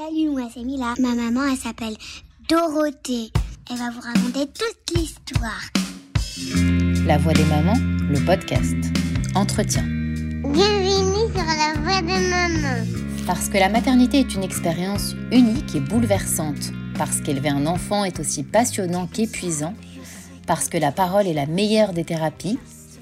Salut, moi c'est Mila. Ma maman, elle s'appelle Dorothée. Elle va vous raconter toute l'histoire. La voix des mamans, le podcast. Entretien. Bienvenue sur la voix des mamans. Parce que la maternité est une expérience unique et bouleversante. Parce qu'élever un enfant est aussi passionnant qu'épuisant. Parce que la parole est la meilleure des thérapies.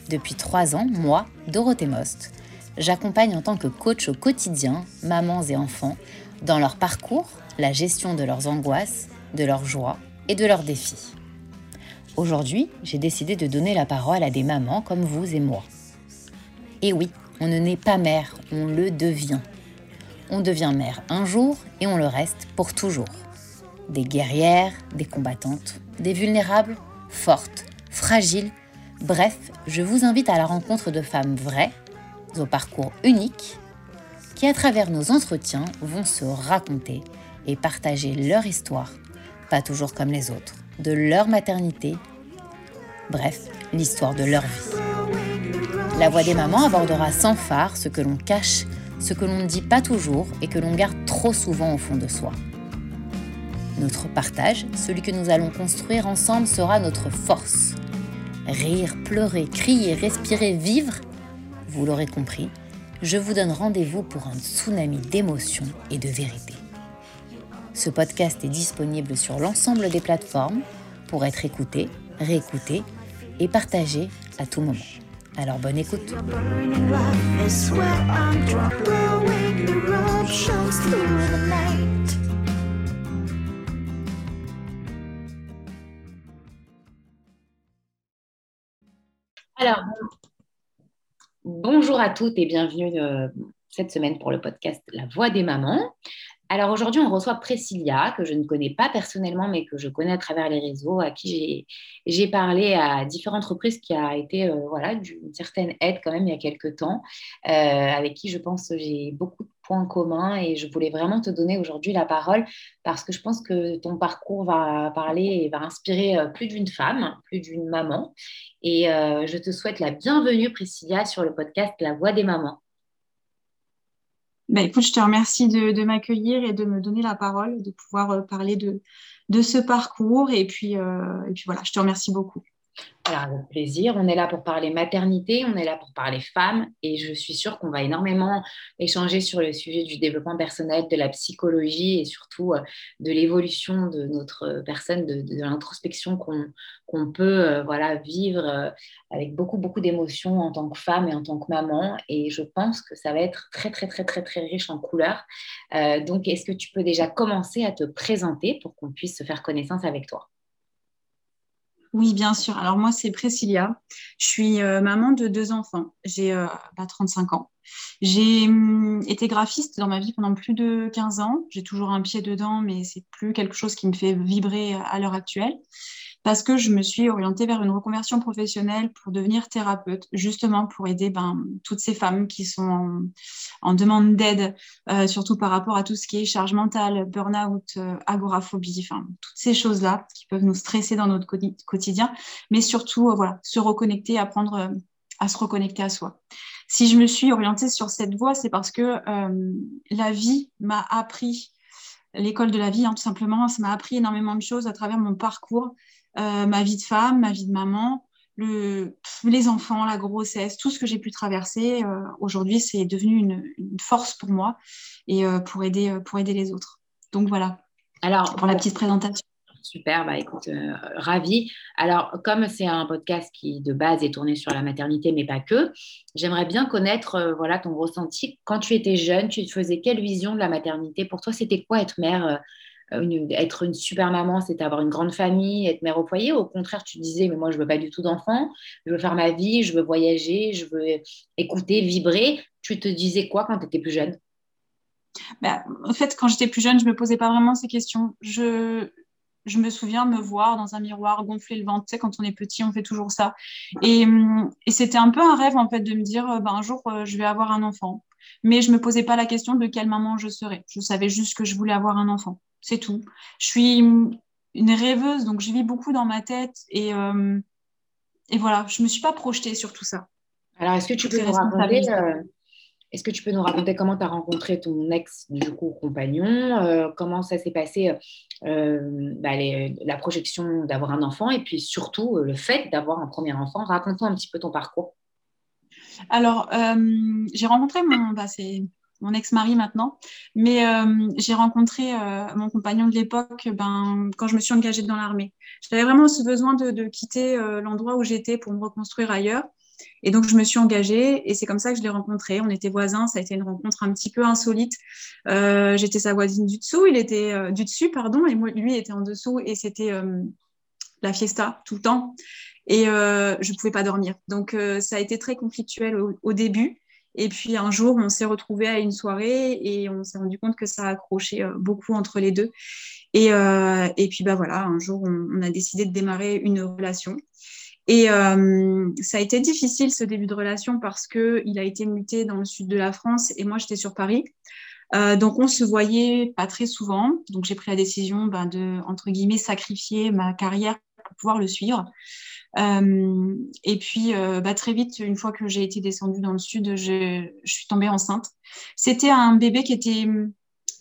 Depuis trois ans, moi, Dorothée Most, j'accompagne en tant que coach au quotidien mamans et enfants dans leur parcours, la gestion de leurs angoisses, de leurs joies et de leurs défis. Aujourd'hui, j'ai décidé de donner la parole à des mamans comme vous et moi. Et oui, on ne naît pas mère, on le devient. On devient mère un jour et on le reste pour toujours. Des guerrières, des combattantes, des vulnérables, fortes, fragiles, bref, je vous invite à la rencontre de femmes vraies, au parcours unique, qui à travers nos entretiens vont se raconter et partager leur histoire, pas toujours comme les autres, de leur maternité, bref, l'histoire de leur vie. La voix des mamans abordera sans phare ce que l'on cache, ce que l'on ne dit pas toujours et que l'on garde trop souvent au fond de soi. Notre partage, celui que nous allons construire ensemble, sera notre force. Rire, pleurer, crier, respirer, vivre, vous l'aurez compris, je vous donne rendez-vous pour un tsunami d'émotions et de vérité. Ce podcast est disponible sur l'ensemble des plateformes pour être écouté, réécouté et partagé à tout moment. Alors bonne écoute. Alors, bonjour à toutes et bienvenue euh, cette semaine pour le podcast La Voix des mamans. Alors aujourd'hui, on reçoit Priscilla, que je ne connais pas personnellement, mais que je connais à travers les réseaux, à qui j'ai parlé à différentes reprises, qui a été euh, voilà, d'une certaine aide quand même il y a quelques temps, euh, avec qui je pense j'ai beaucoup points communs et je voulais vraiment te donner aujourd'hui la parole parce que je pense que ton parcours va parler et va inspirer euh, plus d'une femme, plus d'une maman. Et je te souhaite la bienvenue, Priscilla, sur le podcast La Voix des mamans. Bah, écoute, je te remercie de, m'accueillir et de me donner la parole, de pouvoir euh, parler de, de ce parcours. Et puis, euh, et puis voilà, je te remercie beaucoup. Alors, avec plaisir. On est là pour parler maternité, on est là pour parler femmes et je suis sûre qu'on va énormément échanger sur le sujet du développement personnel, de la psychologie et surtout euh, de l'évolution de notre personne, de, l'introspection qu'on peut euh, voilà, vivre euh, avec beaucoup, beaucoup d'émotions en tant que femme et en tant que maman. Et je pense que ça va être très, très, très, très, très riche en couleurs. donc, est-ce que tu peux déjà commencer à te présenter pour qu'on puisse se faire connaissance avec toi? Oui, bien sûr. Alors moi, c'est Priscilla. Je suis euh, maman de deux enfants. J'ai 35 euh, ans. J'ai hum, été graphiste dans ma vie pendant plus de 15 ans. J'ai toujours un pied dedans, mais c'est plus quelque chose qui me fait vibrer à l'heure actuelle parce que je me suis orientée vers une reconversion professionnelle pour devenir thérapeute, justement pour aider ben, toutes ces femmes qui sont en, demande d'aide, euh, surtout par rapport à tout ce qui est charge mentale, burn-out, euh, agoraphobie, enfin, toutes ces choses-là qui peuvent nous stresser dans notre quotidien, mais surtout, euh, voilà, se reconnecter, apprendre à se reconnecter à soi. Si je me suis orientée sur cette voie, c'est parce que la vie m'a appris l'école de la vie, hein, tout simplement. Ça m'a appris énormément de choses à travers mon parcours euh, ma vie de femme, ma vie de maman, le, les enfants, la grossesse, tout ce que j'ai pu traverser. Euh, aujourd'hui, c'est devenu une, force pour moi et euh, pour, aider, pour aider les autres. Donc voilà. Alors, pour la petite présentation. Super, bah écoute, ravi. Alors, comme c'est un podcast qui de base est tourné sur la maternité, mais pas que, j'aimerais bien connaître voilà ton ressenti quand tu étais jeune. Tu faisais quelle vision de la maternité? Pour toi, c'était quoi être mère être une super maman, c'est avoir une grande famille, être mère au foyer. Au contraire, tu disais, mais moi, je veux pas du tout d'enfants, je veux faire ma vie, je veux voyager, je veux écouter, vibrer. Tu te disais quoi quand tu étais plus jeune? Bah, En fait, quand j'étais plus jeune, je me posais pas vraiment ces questions. Je, je me souviens me voir dans un miroir, gonfler le ventre. Tu sais, quand on est petit, on fait toujours ça. Et, et c'était un peu un rêve, en fait, de me dire, ben, un jour, euh, je vais avoir un enfant. Mais je me posais pas la question de quelle maman je serais. Je savais juste que je voulais avoir un enfant c'est tout. Je suis une rêveuse, donc je vis beaucoup dans ma tête et, euh, et voilà, je ne me suis pas projetée sur tout ça. Alors, est-ce que tu peux nous raconter, euh, Est-ce que tu peux nous raconter comment tu as rencontré ton ex, du coup, compagnon euh, Comment ça s'est passé, bah, la projection d'avoir un enfant et puis surtout le fait d'avoir un premier enfant? Raconte-nous un petit peu ton parcours. Alors, j'ai rencontré mon, bah, mon ex-mari maintenant. Mais euh, j'ai rencontré euh, mon compagnon de l'époque ben, quand je me suis engagée dans l'armée. J'avais vraiment ce besoin de, quitter euh, l'endroit où j'étais pour me reconstruire ailleurs. Et donc, je me suis engagée et c'est comme ça que je l'ai rencontré. On était voisins, ça a été une rencontre un petit peu insolite. J'étais sa voisine du dessous, il était du dessus, pardon, et moi, lui était en dessous et c'était la fiesta tout le temps. Et je ne pouvais pas dormir. Donc, ça a été très conflictuel au début. Et puis un jour, on s'est retrouvés à une soirée et on s'est rendu compte que ça accrochait euh, beaucoup entre les deux. Et, euh, et puis bah voilà, un jour, on, a décidé de démarrer une relation. Et euh, ça a été difficile ce début de relation parce que il a été muté dans le sud de la France et moi j'étais sur Paris. donc on se voyait pas très souvent. Donc j'ai pris la décision ben, de entre guillemets sacrifier ma carrière pour pouvoir le suivre. Euh, et puis, euh, bah, très vite, une fois que j'ai été descendue dans le sud, je, suis tombée enceinte. C'était un bébé qui était hum,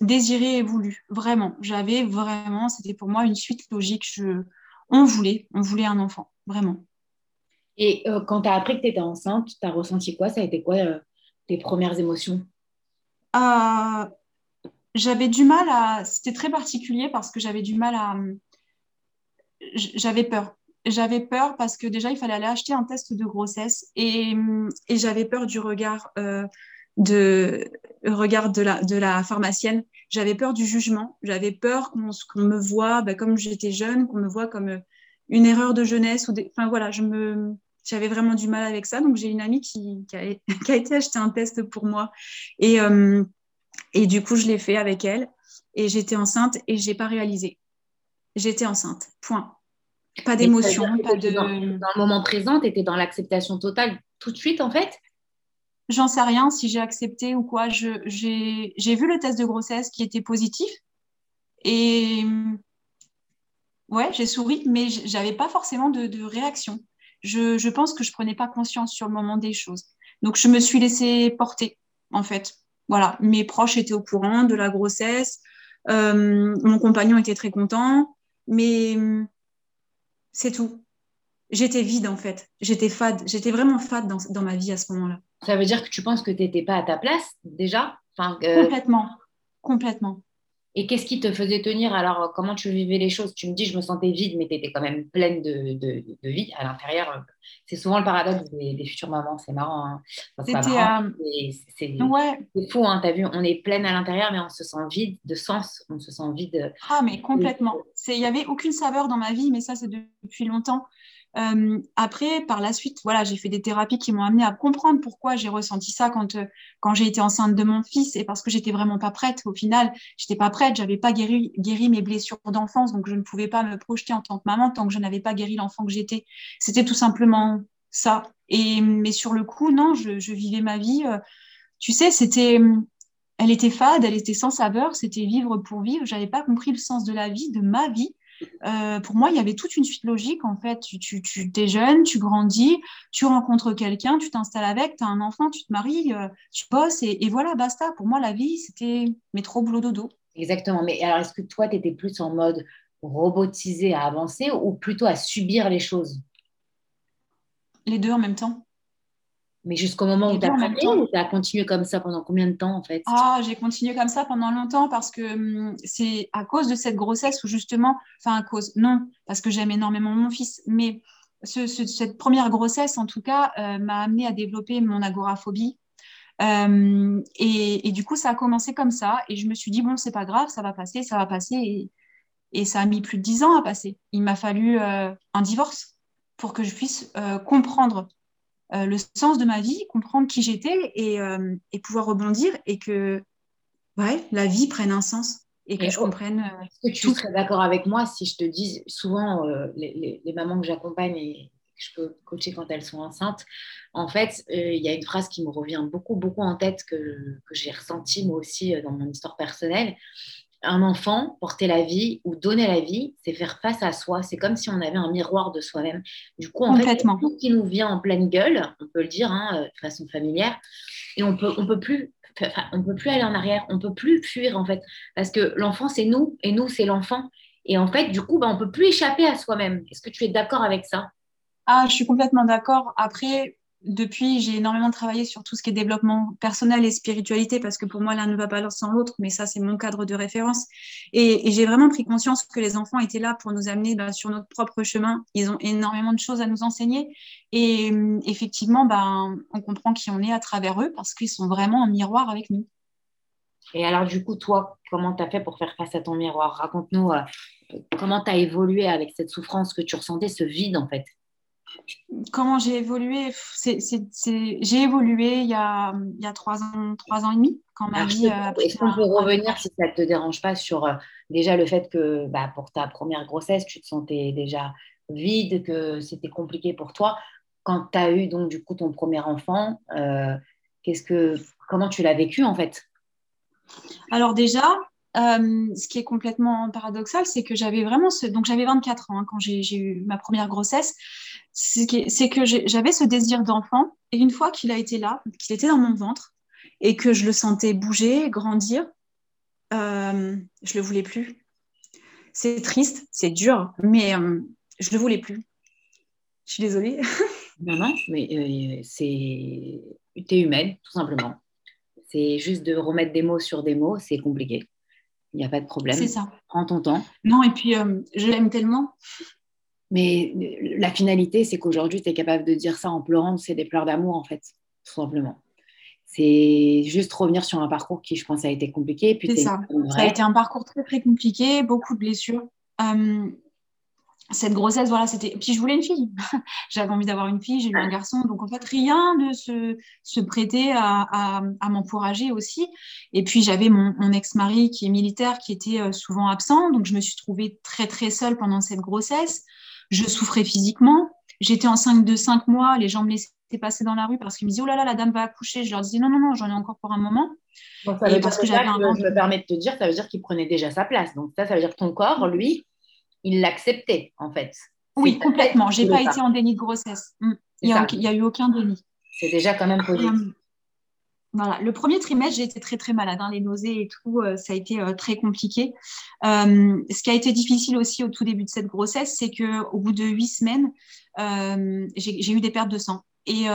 désiré et voulu, vraiment. J'avais vraiment, c'était pour moi une suite logique. Je, on voulait, on voulait un enfant, vraiment. Et euh, quand tu as appris que tu étais enceinte, tu as ressenti quoi? Ça a été quoi tes premières émotions? J'avais du mal à. C'était très particulier parce que j'avais du mal à. Hum, j'avais peur j'avais peur parce que déjà, il fallait aller acheter un test de grossesse et, et j'avais peur du regard, euh, de, regard de, la, de la pharmacienne. J'avais peur du jugement. J'avais peur qu'on me voit, bah, comme j'étais jeune, qu'on me voit comme euh, une erreur de jeunesse. Ou. Enfin voilà, j'avais vraiment du mal avec ça. Donc j'ai une amie qui, qui, a, qui, a, été acheter un test pour moi. Et, euh, et du coup, je l'ai fait avec elle. Et j'étais enceinte et j'ai pas réalisé. J'étais enceinte. Point. Pas d'émotion, pas de. Dans, le moment présent, tu étais dans l'acceptation totale tout de suite, en fait? J'en sais rien si j'ai accepté ou quoi. J'ai vu le test de grossesse qui était positif. Et ouais, j'ai souri, mais j'avais pas forcément de, réaction. Je, je, pense que je prenais pas conscience sur le moment des choses. Donc, je me suis laissée porter, en fait. Voilà, mes proches étaient au courant de la grossesse. Euh, mon compagnon était très content. Mais c'est tout. J'étais vide en fait. J'étais fade. J'étais vraiment fade dans, ma vie à ce moment-là. Ça veut dire que tu penses que tu n'étais pas à ta place déjà? Enfin, Complètement. Complètement. Et qu'est-ce qui te faisait tenir? Alors, comment tu vivais les choses? Tu me dis, je me sentais vide, mais tu étais quand même pleine de, de, vie à l'intérieur. C'est souvent le paradoxe des, futures mamans. C'est marrant. Hein. c'est fou, hein, tu as vu, on est pleine à l'intérieur, mais on se sent vide de sens. On se sent vide. Ah, mais complètement. Il n'y avait aucune saveur dans ma vie, mais ça, c'est depuis longtemps. Euh, après, par la suite, voilà, j'ai fait des thérapies qui m'ont amené à comprendre pourquoi j'ai ressenti ça quand, euh, quand j'ai été enceinte de mon fils et parce que j'étais vraiment pas prête. Au final, j'étais pas prête, j'avais pas guéri, guéri mes blessures d'enfance, donc je ne pouvais pas me projeter en tant que maman tant que je n'avais pas guéri l'enfant que j'étais. C'était tout simplement ça. Et mais sur le coup, non, je, vivais ma vie. Euh, tu sais, c'était, elle était fade, elle était sans saveur, c'était vivre pour vivre. J'avais pas compris le sens de la vie, de ma vie. Euh, pour moi, il y avait toute une suite logique. En fait, tu, tu, tu es jeune, tu grandis, tu rencontres quelqu'un, tu t'installes avec, tu as un enfant, tu te maries, euh, tu bosses et, voilà, basta. Pour moi, la vie, c'était métro, boulot, dodo. Exactement. Mais alors, est-ce que toi, tu étais plus en mode robotisé à avancer ou plutôt à subir les choses? Les deux en même temps. Mais jusqu'au moment où tu as ou tu as continué comme ça pendant combien de temps en fait? Ah, j'ai continué comme ça pendant longtemps parce que hum, c'est à cause de cette grossesse où justement, enfin à cause, non, parce que j'aime énormément mon fils, mais cette première grossesse en tout cas euh, m'a amené à développer mon agoraphobie. Euh, et, du coup, ça a commencé comme ça et je me suis dit, bon, c'est pas grave, ça va passer, ça va passer. Et, et ça a mis plus de dix ans à passer. Il m'a fallu euh, un divorce pour que je puisse comprendre euh, le sens de ma vie, comprendre qui j'étais euh, et, pouvoir rebondir et que ouais, la vie prenne un sens et que je comprenne. Euh, Est-ce que tu serais d'accord avec moi si je te dis souvent les, mamans que j'accompagne et que je peux coacher quand elles sont enceintes, en fait, il y a une phrase qui me revient beaucoup, beaucoup en tête que, que j'ai ressentie moi aussi dans mon histoire personnelle. Un enfant, porter la vie ou donner la vie, c'est faire face à soi. C'est comme si on avait un miroir de soi-même. Du coup, en fait, tout qui nous vient en pleine gueule, on peut le dire hein, de façon familière, et on peut, on peut plus, on peut plus aller en arrière, on peut plus fuir en fait, parce que l'enfant c'est nous et nous c'est l'enfant. Et en fait, du coup, bah, on peut plus échapper à soi-même. Est-ce que tu es d'accord avec ça? Ah, je suis complètement d'accord. Après, depuis, j'ai énormément travaillé sur tout ce qui est développement personnel et spiritualité parce que pour moi, l'un ne va pas sans l'autre, mais ça, c'est mon cadre de référence. Et, j'ai vraiment pris conscience que les enfants étaient là pour nous amener bah, sur notre propre chemin. Ils ont énormément de choses à nous enseigner. Et hum, effectivement, bah, on comprend qui on est à travers eux parce qu'ils sont vraiment en miroir avec nous. Et alors, du coup, toi, comment tu as fait pour faire face à ton miroir? Raconte-nous euh, comment tu as évolué avec cette souffrance que tu ressentais, ce vide en fait? Comment j'ai évolué J'ai évolué il y, a, il y a trois ans, trois ans et demi. Quand ma vie, euh, Est-ce qu'on peut revenir, si ça ne te dérange pas, sur euh, déjà le fait que bah, pour ta première grossesse, tu te sentais déjà vide, que c'était compliqué pour toi. Quand tu as eu donc du coup ton premier enfant, euh, qu'est-ce que, comment tu l'as vécu en fait? Alors déjà, euh, ce qui est complètement paradoxal, c'est que j'avais vraiment ce... Donc j'avais 24 ans hein, quand j'ai eu ma première grossesse. C'est que j'avais ce désir d'enfant. Et une fois qu'il a été là, qu'il était dans mon ventre, et que je le sentais bouger, grandir, euh, je le voulais plus. C'est triste, c'est dur, mais euh, je le voulais plus. Je suis désolée. non, non, mais euh, c'est... Tu es humaine, tout simplement. C'est juste de remettre des mots sur des mots, c'est compliqué. Il n'y a pas de problème. C'est ça. Prends ton temps. Non, et puis euh, je l'aime tellement. Mais euh, la finalité, c'est qu'aujourd'hui, tu es capable de dire ça en pleurant. C'est des pleurs d'amour, en fait, tout simplement. C'est juste revenir sur un parcours qui, je pense, a été compliqué. C'est ça. Ça a été un parcours très, très compliqué, beaucoup de blessures. Euh, cette grossesse, voilà, c'était. Puis je voulais une fille. J'avais envie d'avoir une fille, j'ai eu un garçon. Donc en fait, rien ne se, se prêtait à, à, m'encourager aussi. Et puis j'avais mon, mon ex-mari qui est militaire, qui était euh, souvent absent. Donc je me suis trouvée très très seule pendant cette grossesse. Je souffrais physiquement. J'étais enceinte de cinq mois. Les gens me laissaient passer dans la rue parce qu'ils me disaient oh là là, la dame va accoucher. Je leur disais non non non, j'en ai encore pour un moment. Donc ça veut parce que, j'avais un... je me permets de te dire, ça veut dire qu'il prenait déjà sa place. Donc ça, ça veut dire que ton corps, lui il l'acceptait en fait. Oui, complètement. J'ai pas été en déni de grossesse. Mm. Il n'y a, eu aucun déni. C'est déjà quand même positif. Euh, voilà. Le premier trimestre, j'ai été très très malade. Hein. les nausées et tout, euh, ça a été euh, très compliqué. ce qui a été difficile aussi au tout début de cette grossesse, c'est qu'au bout de huit semaines, j'ai eu des pertes de sang. Et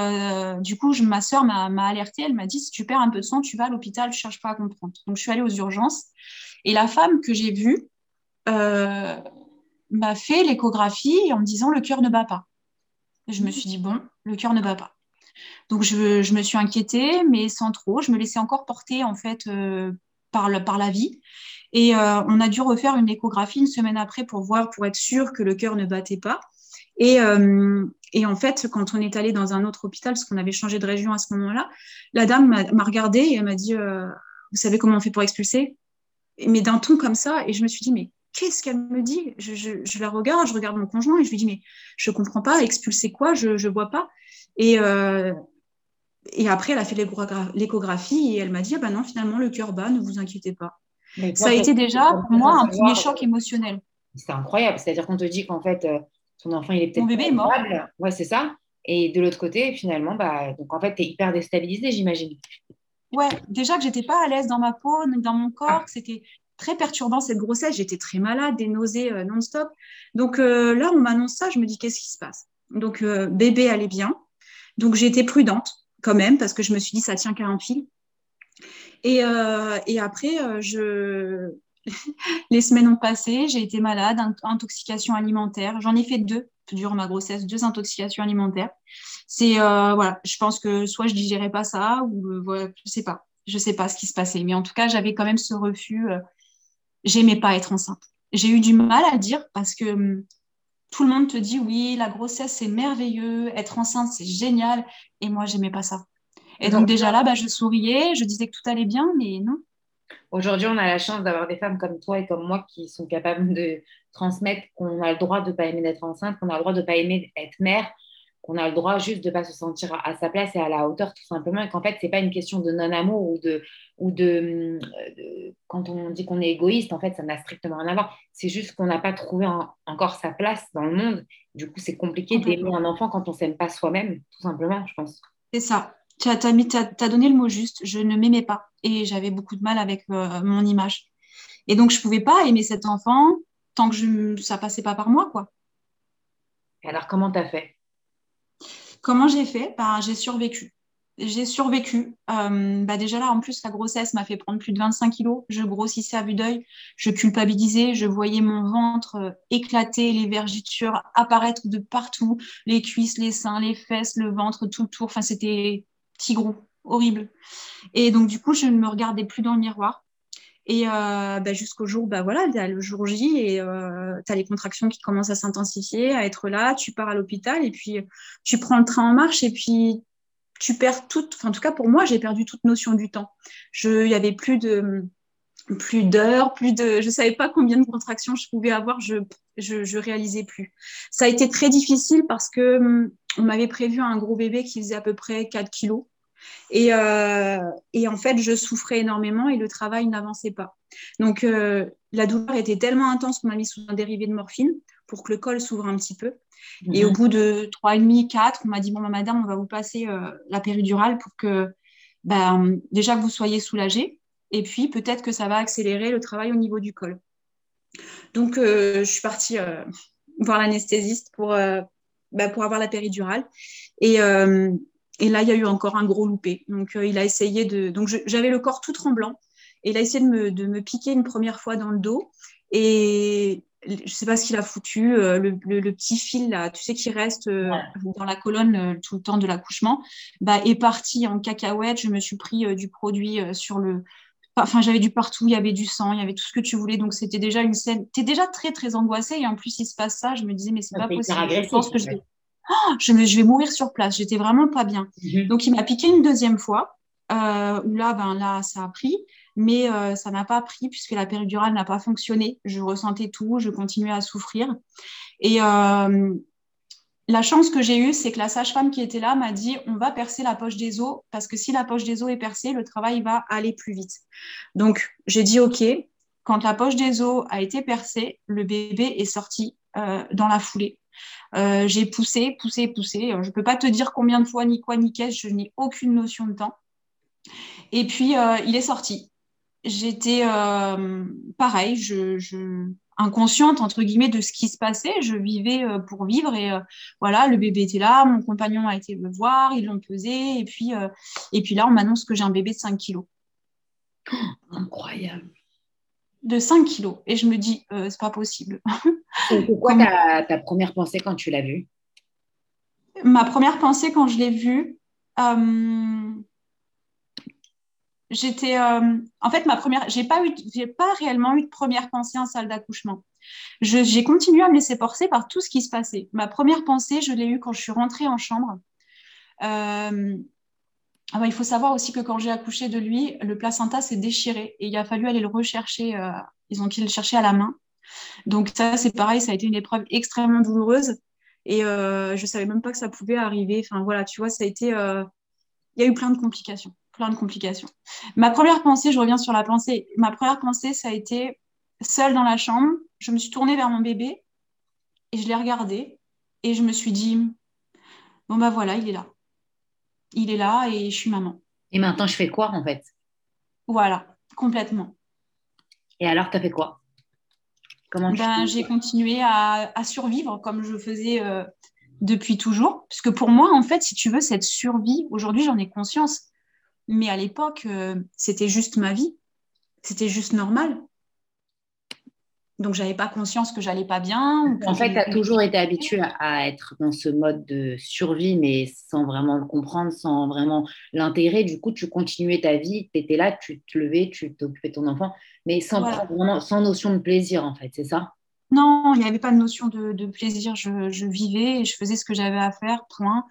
du coup, je, ma soeur m'a alertée. Elle m'a dit si tu perds un peu de sang, tu vas à l'hôpital, tu cherches pas à comprendre. Donc, je suis allée aux urgences. Et la femme que j'ai vue, m'a fait l'échographie en me disant le cœur ne bat pas. Je me suis dit, bon, le cœur ne bat pas. Donc je, me suis inquiétée, mais sans trop. Je me laissais encore porter en fait euh, par, par la vie. Et euh, on a dû refaire une échographie une semaine après pour voir, pour être sûr que le cœur ne battait pas. Et, euh, et, en fait, quand on est allé dans un autre hôpital, parce qu'on avait changé de région à ce moment-là, la dame m'a regardée et elle m'a dit, vous savez comment on fait pour expulser? Mais d'un ton comme ça, et je me suis dit, mais qu'est-ce qu'elle me dit? Je, la regarde, je regarde mon conjoint et je lui dis, mais je comprends pas, expulser quoi? Je ne vois pas. Et, euh, et après, elle a fait l'échographie et elle m'a dit, ah ben non, finalement, le cœur bat, ne vous inquiétez pas. ça a été déjà, pour moi, un premier choc émotionnel. C'est incroyable. C'est-à-dire qu'on te dit qu'en fait, euh, ton enfant, il est peut-être. Mon bébé est mort. Ouais, c'est ça. Et de l'autre côté, finalement, bah, donc en fait, tu es hyper déstabilisée, j'imagine. Ouais, déjà que j'étais pas à l'aise dans ma peau, dans mon corps, ah. c'était très perturbant cette grossesse. J'étais très malade, des nausées euh, non-stop. Donc euh, là, on m'annonce ça, je me dis qu'est-ce qui se passe? Donc euh, bébé allait bien. Donc été prudente quand même parce que je me suis dit ça tient qu'à un fil. Et, et après, je... les semaines ont passé, j'ai été malade, intoxication alimentaire. J'en ai fait deux durant ma grossesse, deux intoxications alimentaires. C'est voilà, je pense que soit je digérais pas ça ou voilà, je sais pas je sais pas ce qui se passait. Mais en tout cas, j'avais quand même ce refus j'aimais pas être enceinte. J'ai eu du mal à le dire parce que hum, tout le monde te dit oui, la grossesse c'est merveilleux, être enceinte c'est génial, et moi j'aimais pas ça. Et donc, déjà là, bah, je souriais, je disais que tout allait bien, mais non. Aujourd'hui, on a la chance d'avoir des femmes comme toi et comme moi qui sont capables de transmettre qu'on a le droit de ne pas aimer d'être enceinte, qu'on a le droit de ne pas aimer être mère, qu'on a le droit juste de ne pas se sentir à, sa place et à la hauteur, tout simplement, et qu'en fait, ce n'est pas une question de non-amour ou, de, ou de, Quand on dit qu'on est égoïste, en fait, ça n'a strictement rien à voir. C'est juste qu'on n'a pas trouvé encore sa place dans le monde. Du coup, c'est compliqué d'aimer un enfant quand on ne s'aime pas soi-même, tout simplement, je pense. C'est ça. Tu as, as, donné le mot juste. Je ne m'aimais pas et j'avais beaucoup de mal avec euh, mon image. Et donc, je ne pouvais pas aimer cet enfant tant que je, ça passait pas par moi, quoi. alors, comment tu as fait? Comment j'ai fait? Bah, J'ai survécu. J'ai survécu. Euh, bah, déjà là, en plus, la grossesse m'a fait prendre plus de 25 kilos. Je grossissais à vue d'œil. Je culpabilisais. Je voyais mon ventre euh, éclater, les vergitures apparaître de partout. Les cuisses, les seins, les fesses, le ventre, tout le tour. Enfin, c'était petit gros, horrible. Et donc, du coup, je ne me regardais plus dans le miroir. Et euh, bah, jusqu'au jour, bah, voilà, le jour J, et euh, tu as les contractions qui commencent à s'intensifier, à être là, tu pars à l'hôpital, et puis tu prends le train en marche, et puis tu perds toute, en tout cas pour moi, j'ai perdu toute notion du temps. Il n'y avait plus de plus d'heures, plus de, je savais pas combien de contractions je pouvais avoir, je, je, je réalisais plus. Ça a été très difficile parce que hum, on m'avait prévu un gros bébé qui faisait à peu près 4 kilos. Et, euh, et, en fait, je souffrais énormément et le travail n'avançait pas. Donc, euh, la douleur était tellement intense qu'on m'a mis sous un dérivé de morphine pour que le col s'ouvre un petit peu. Et au mhm. bout de trois et demi, quatre, on m'a dit bon, bah, madame, on va vous passer euh, la péridurale pour que ben, déjà que vous soyez soulagée. Et puis, peut-être que ça va accélérer le travail au niveau du col. Donc, je suis partie voir l'anesthésiste pour, ben, pour avoir la péridurale. Et, et là, il y a eu encore un gros loupé. Donc, euh, il a essayé de. Donc, j'avais le corps tout tremblant. Et il a essayé de me, de me, piquer une première fois dans le dos. Et je ne sais pas ce qu'il a foutu. Euh, le, le, petit fil, là, tu sais, qui reste euh, dans la colonne tout le temps de l'accouchement, bah, est parti en cacahuète. Je me suis pris du produit sur le. Enfin, j'avais du partout, il y avait du sang, il y avait tout ce que tu voulais. Donc, c'était déjà une scène. Tu es déjà très, très angoissée. Et en plus, il se passe ça. Je me disais, mais c'est pas possible. Je pense que je Oh, je, vais mourir sur place. J'étais vraiment pas bien. Mhm. Donc, il m'a piqué une deuxième fois, euh, où là, ben, là, ça a pris, mais euh, ça n'a pas pris puisque la péridurale n'a pas fonctionné. Je ressentais tout, je continuais à souffrir. Et euh, la chance que j'ai eue, c'est que la sage-femme qui était là m'a dit on va percer la poche des os parce que si la poche des os est percée, le travail va aller plus vite. Donc, j'ai dit OK. Quand la poche des os a été percée, le bébé est sorti dans la foulée. Euh, j'ai poussé, poussé, poussé. Euh, je ne peux pas te dire combien de fois, ni quoi, ni qu'est-ce, je n'ai aucune notion de temps. Et puis, euh, il est sorti. J'étais pareil, je, inconsciente, entre guillemets, de ce qui se passait. Je vivais pour vivre et voilà, le bébé était là, mon compagnon a été me voir, ils l'ont pesé. Et puis, et puis là, on m'annonce que j'ai un bébé de 5 kilos. incroyable de 5 kilos. Et je me dis, euh, c'est pas possible. C'est quoi ta, ta, première pensée quand tu l'as vu Ma première pensée quand je l'ai vu, euh, j'étais. Euh, en fait, ma première. J'ai pas, eu, j'ai pas réellement eu de première pensée en salle d'accouchement. j'ai continué à me laisser porter par tout ce qui se passait. Ma première pensée, je l'ai eue quand je suis rentrée en chambre. Ah bah, il faut savoir aussi que quand j'ai accouché de lui, le placenta s'est déchiré et il a fallu aller le rechercher. Euh, ils ont été le chercher à la main. Donc ça, c'est pareil, ça a été une épreuve extrêmement douloureuse et euh, je savais même pas que ça pouvait arriver. Enfin voilà, tu vois, ça a été, euh, il y a eu plein de complications, plein de complications. Ma première pensée, je reviens sur la pensée. Ma première pensée, ça a été seule dans la chambre. Je me suis tournée vers mon bébé et je l'ai regardé et je me suis dit, bon bah voilà, il est là il est là et je suis maman. Et maintenant, je fais quoi en fait? Voilà, complètement. Et alors, tu as fait quoi? Comment ben, J'ai continué à, survivre comme je faisais euh, depuis toujours. Parce que pour moi, en fait, si tu veux, cette survie, aujourd'hui, j'en ai conscience. Mais à l'époque, euh, c'était juste ma vie. C'était juste normal. Donc, j'avais pas conscience que j'allais pas bien. En fait, tu as toujours été habituée à, être dans ce mode de survie, mais sans vraiment le comprendre, sans vraiment l'intégrer. Du coup, tu continuais ta vie, tu étais là, tu te levais, tu t'occupais de ton enfant, mais sans, vraiment, sans notion de plaisir, en fait, c'est ça? Non, il n'y avait pas de notion de, plaisir. Je, vivais et je faisais ce que j'avais à faire, point.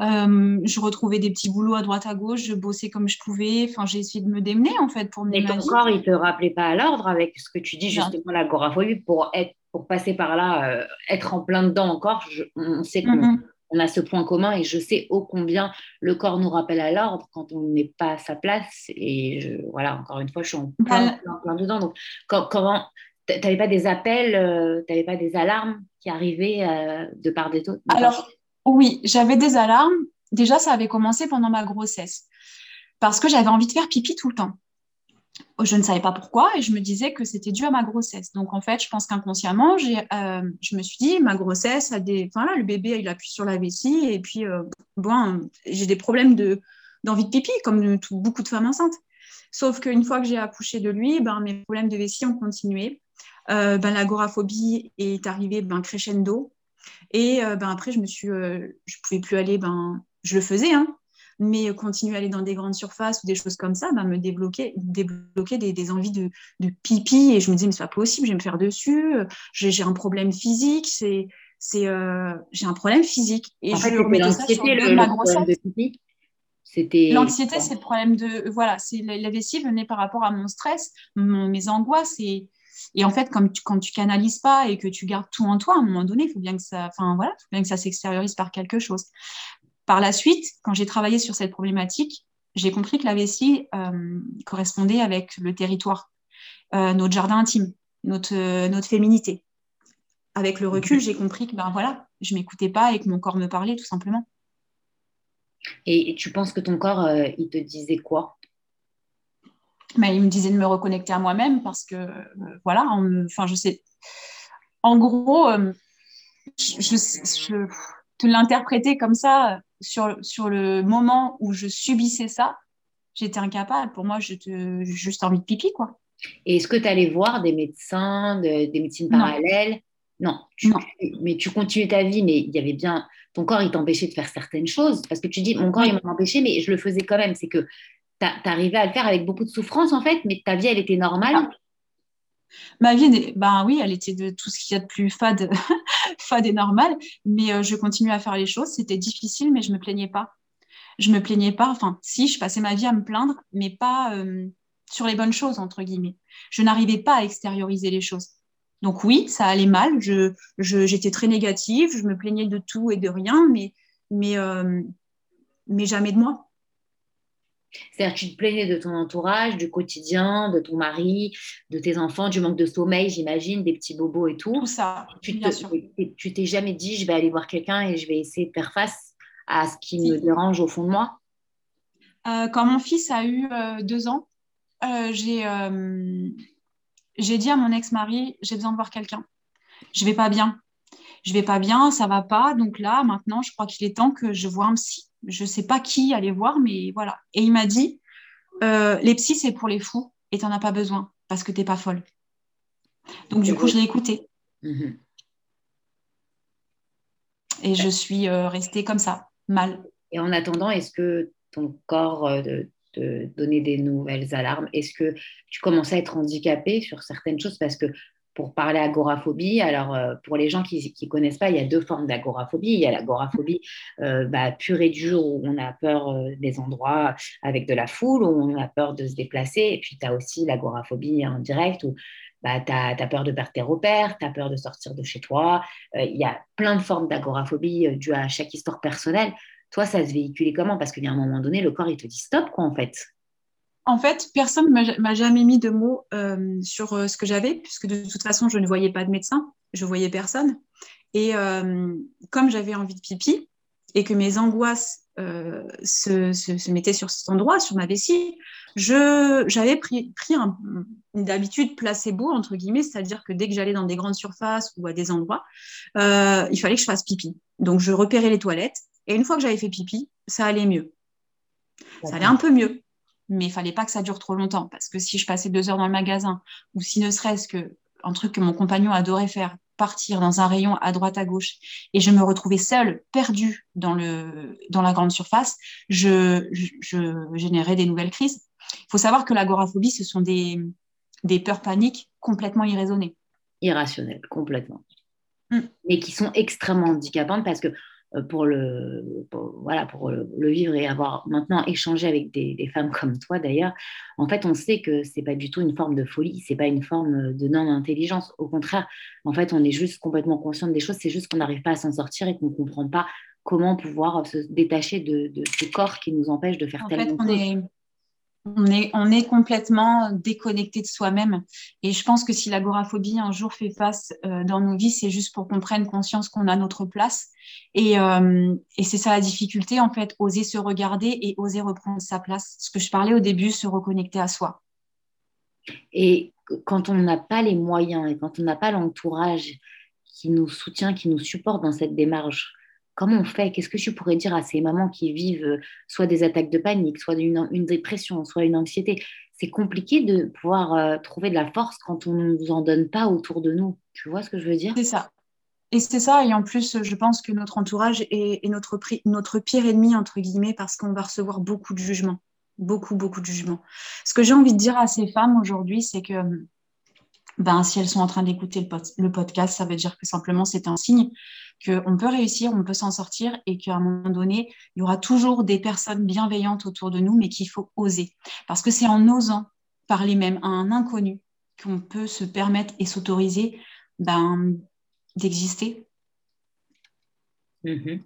Euh, je retrouvais des petits boulots à droite à gauche, je bossais comme je pouvais. Enfin, j'ai essayé de me démener, en fait, pour Mais ton corps, il ne te rappelait pas à l'ordre avec ce que tu dis, justement, l'agoraphobie, pour, être, pour passer par là, euh, être en plein dedans encore. on sait qu'on on a ce point commun et je sais ô combien le corps nous rappelle à l'ordre quand on n'est pas à sa place. Et voilà, encore une fois, je suis en plein, plein, dedans. Donc, comment tu n'avais pas des appels, euh, tu n'avais pas des alarmes qui arrivaient euh, de part des autres Alors, oui, j'avais des alarmes. Déjà, ça avait commencé pendant ma grossesse parce que j'avais envie de faire pipi tout le temps je ne savais pas pourquoi et je me disais que c'était dû à ma grossesse. Donc en fait, je pense qu'inconsciemment, euh, je me suis dit, ma grossesse a des, enfin là, le bébé il appuie sur la vessie et puis euh, bon, j'ai des problèmes de d'envie de pipi comme beaucoup de femmes enceintes. Sauf qu'une fois que j'ai accouché de lui, ben mes problèmes de vessie ont continué. Euh, ben l'agoraphobie est arrivée ben crescendo et ben après je me suis, je pouvais plus aller, ben je le faisais, hein, mais continuer à aller dans des grandes surfaces ou des choses comme ça, bah, me débloquer, débloquer des, envies de, pipi. Et je me dis, mais c'est pas possible, je vais me faire dessus, j'ai un problème physique, c'est, c'est, euh, j'ai un problème physique. Et en je fait, l'anxiété, le, de pipi. C'était l'anxiété, c'est le problème de voilà, c'est la, vessie venait par rapport à mon stress, mes angoisses et et en fait, comme tu, quand tu canalises pas et que tu gardes tout en toi, à un moment donné, il faut bien que ça, enfin s'extériorise par quelque chose. Par la suite, quand j'ai travaillé sur cette problématique, j'ai compris que la vessie euh, correspondait avec le territoire, euh, notre jardin intime, notre, euh, notre féminité. Avec le recul, j'ai compris que ben voilà, je m'écoutais pas et que mon corps me parlait tout simplement. Et, tu penses que ton corps, il te disait quoi? Ben, Il me disait de me reconnecter à moi-même parce que, voilà, enfin, je sais. En gros, je, je, te l'interpréter comme ça sur, sur le moment où je subissais ça, j'étais incapable. Pour moi, j'ai juste envie de pipi, quoi. Et est-ce que tu allais voir des médecins, des médecines parallèles? Non. Mais tu continuais ta vie, mais il y avait bien. Ton corps, il t'empêchait de faire certaines choses. Parce que tu dis, mon corps, il m'a empêché, mais je le faisais quand même. C'est que tu arrivais à le faire avec beaucoup de souffrance, en fait, mais ta vie, elle était normale. Ma vie, ben oui, elle était de tout ce qu'il y a de plus fade, fade et normal, mais euh, je continuais à faire les choses. C'était difficile, mais je me plaignais pas. Je me plaignais pas. Enfin, si, je passais ma vie à me plaindre, mais pas euh, sur les bonnes choses entre guillemets. Je n'arrivais pas à extérioriser les choses. Donc oui, ça allait mal. Je, j'étais très négative. Je me plaignais de tout et de rien, mais, mais, euh, mais jamais de moi. C'est-à-dire que tu te plaignais de ton entourage, du quotidien, de ton mari, de tes enfants, du manque de sommeil, j'imagine, des petits bobos et tout. Tout ça, tu bien sûr. Tu t'es jamais dit, je vais aller voir quelqu'un et je vais essayer de faire face à ce qui me dérange au fond de moi? Euh, Quand mon fils a eu euh, deux ans, euh, j'ai dit à mon ex-mari, j'ai besoin de voir quelqu'un. Je vais pas bien. Je vais pas bien, ça va pas. Donc là, maintenant, je crois qu'il est temps que je vois un psy je ne sais pas qui aller voir, mais voilà. Et il m'a dit, euh, les psys, c'est pour les fous et tu n'en as pas besoin parce que tu n'es pas folle. Donc, du coup, je l'ai écouté. Mhm. Et je suis euh, restée comme ça, mal. Et en attendant, est-ce que ton corps euh, te donnait des nouvelles alarmes? Est-ce que tu commençais à être handicapée sur certaines choses? Parce que pour parler agoraphobie. Alors, euh, pour les gens qui ne connaissent pas, il y a deux formes d'agoraphobie. Il y a l'agoraphobie euh, bah, pure et dure où on a peur euh, des endroits avec de la foule, où on a peur de se déplacer. Et puis, tu as aussi l'agoraphobie en direct où bah, tu as, peur de perdre tes repères, tu as peur de sortir de chez toi. Il y a plein de formes d'agoraphobie dues à chaque histoire personnelle. Toi, ça se véhiculait comment? Parce qu'il y a un moment donné, le corps, il te dit stop, quoi, en fait. En fait, personne ne m'a jamais mis de mots euh, sur euh, ce que j'avais, puisque de toute façon, je ne voyais pas de médecin, je voyais personne. Et euh, comme j'avais envie de pipi et que mes angoisses se, mettaient sur cet endroit, sur ma vessie, j'avais pris, pris un, une habitude placebo, entre guillemets, c'est-à-dire que dès que j'allais dans des grandes surfaces ou à des endroits, il fallait que je fasse pipi. Donc, je repérais les toilettes et une fois que j'avais fait pipi, ça allait mieux. Ça allait un peu mieux mais il fallait pas que ça dure trop longtemps parce que si je passais deux heures dans le magasin ou si ne serait-ce que un truc que mon compagnon adorait faire, partir dans un rayon à droite à gauche et je me retrouvais seule, perdue dans le dans la grande surface, je, je, générais des nouvelles crises. Il faut savoir que l'agoraphobie, ce sont des, des peurs paniques complètement irraisonnées. Irrationnelles, complètement. Mm. Mais qui sont extrêmement handicapantes parce que pour le, voilà, pour le, vivre et avoir maintenant échangé avec des, femmes comme toi d'ailleurs, en fait, on sait que c'est pas du tout une forme de folie, c'est pas une forme de non-intelligence. Au contraire, en fait, on est juste complètement conscient des choses, c'est juste qu'on n'arrive pas à s'en sortir et qu'on comprend pas comment pouvoir se détacher de, ce corps qui nous empêche de faire en tellement fait, on est, on est, complètement déconnecté de soi-même. Et je pense que si l'agoraphobie un jour fait face euh, dans nos vies, c'est juste pour qu'on prenne conscience qu'on a notre place. Et, euh, et c'est ça la difficulté, en fait, oser se regarder et oser reprendre sa place. Ce que je parlais au début, se reconnecter à soi. Et quand on n'a pas les moyens et quand on n'a pas l'entourage qui nous soutient, qui nous supporte dans cette démarche, comment on fait? Qu'est-ce que tu pourrais dire à ces mamans qui vivent euh, soit des attaques de panique, soit une, une dépression, soit une anxiété? C'est compliqué de pouvoir euh, trouver de la force quand on ne nous en donne pas autour de nous. Tu vois ce que je veux dire? C'est ça. Et c'est ça, et en plus, je pense que notre entourage est, notre, notre pire ennemi, entre guillemets, parce qu'on va recevoir beaucoup de jugements. Beaucoup, beaucoup de jugements. Ce que j'ai envie de dire à ces femmes aujourd'hui, c'est que ben, si elles sont en train d'écouter le, podcast, ça veut dire que simplement c'est un signe qu'on peut réussir, on peut s'en sortir et qu'à un moment donné, il y aura toujours des personnes bienveillantes autour de nous, mais qu'il faut oser. Parce que c'est en osant parler même à un inconnu qu'on peut se permettre et s'autoriser ben, d'exister. Mm-hmm.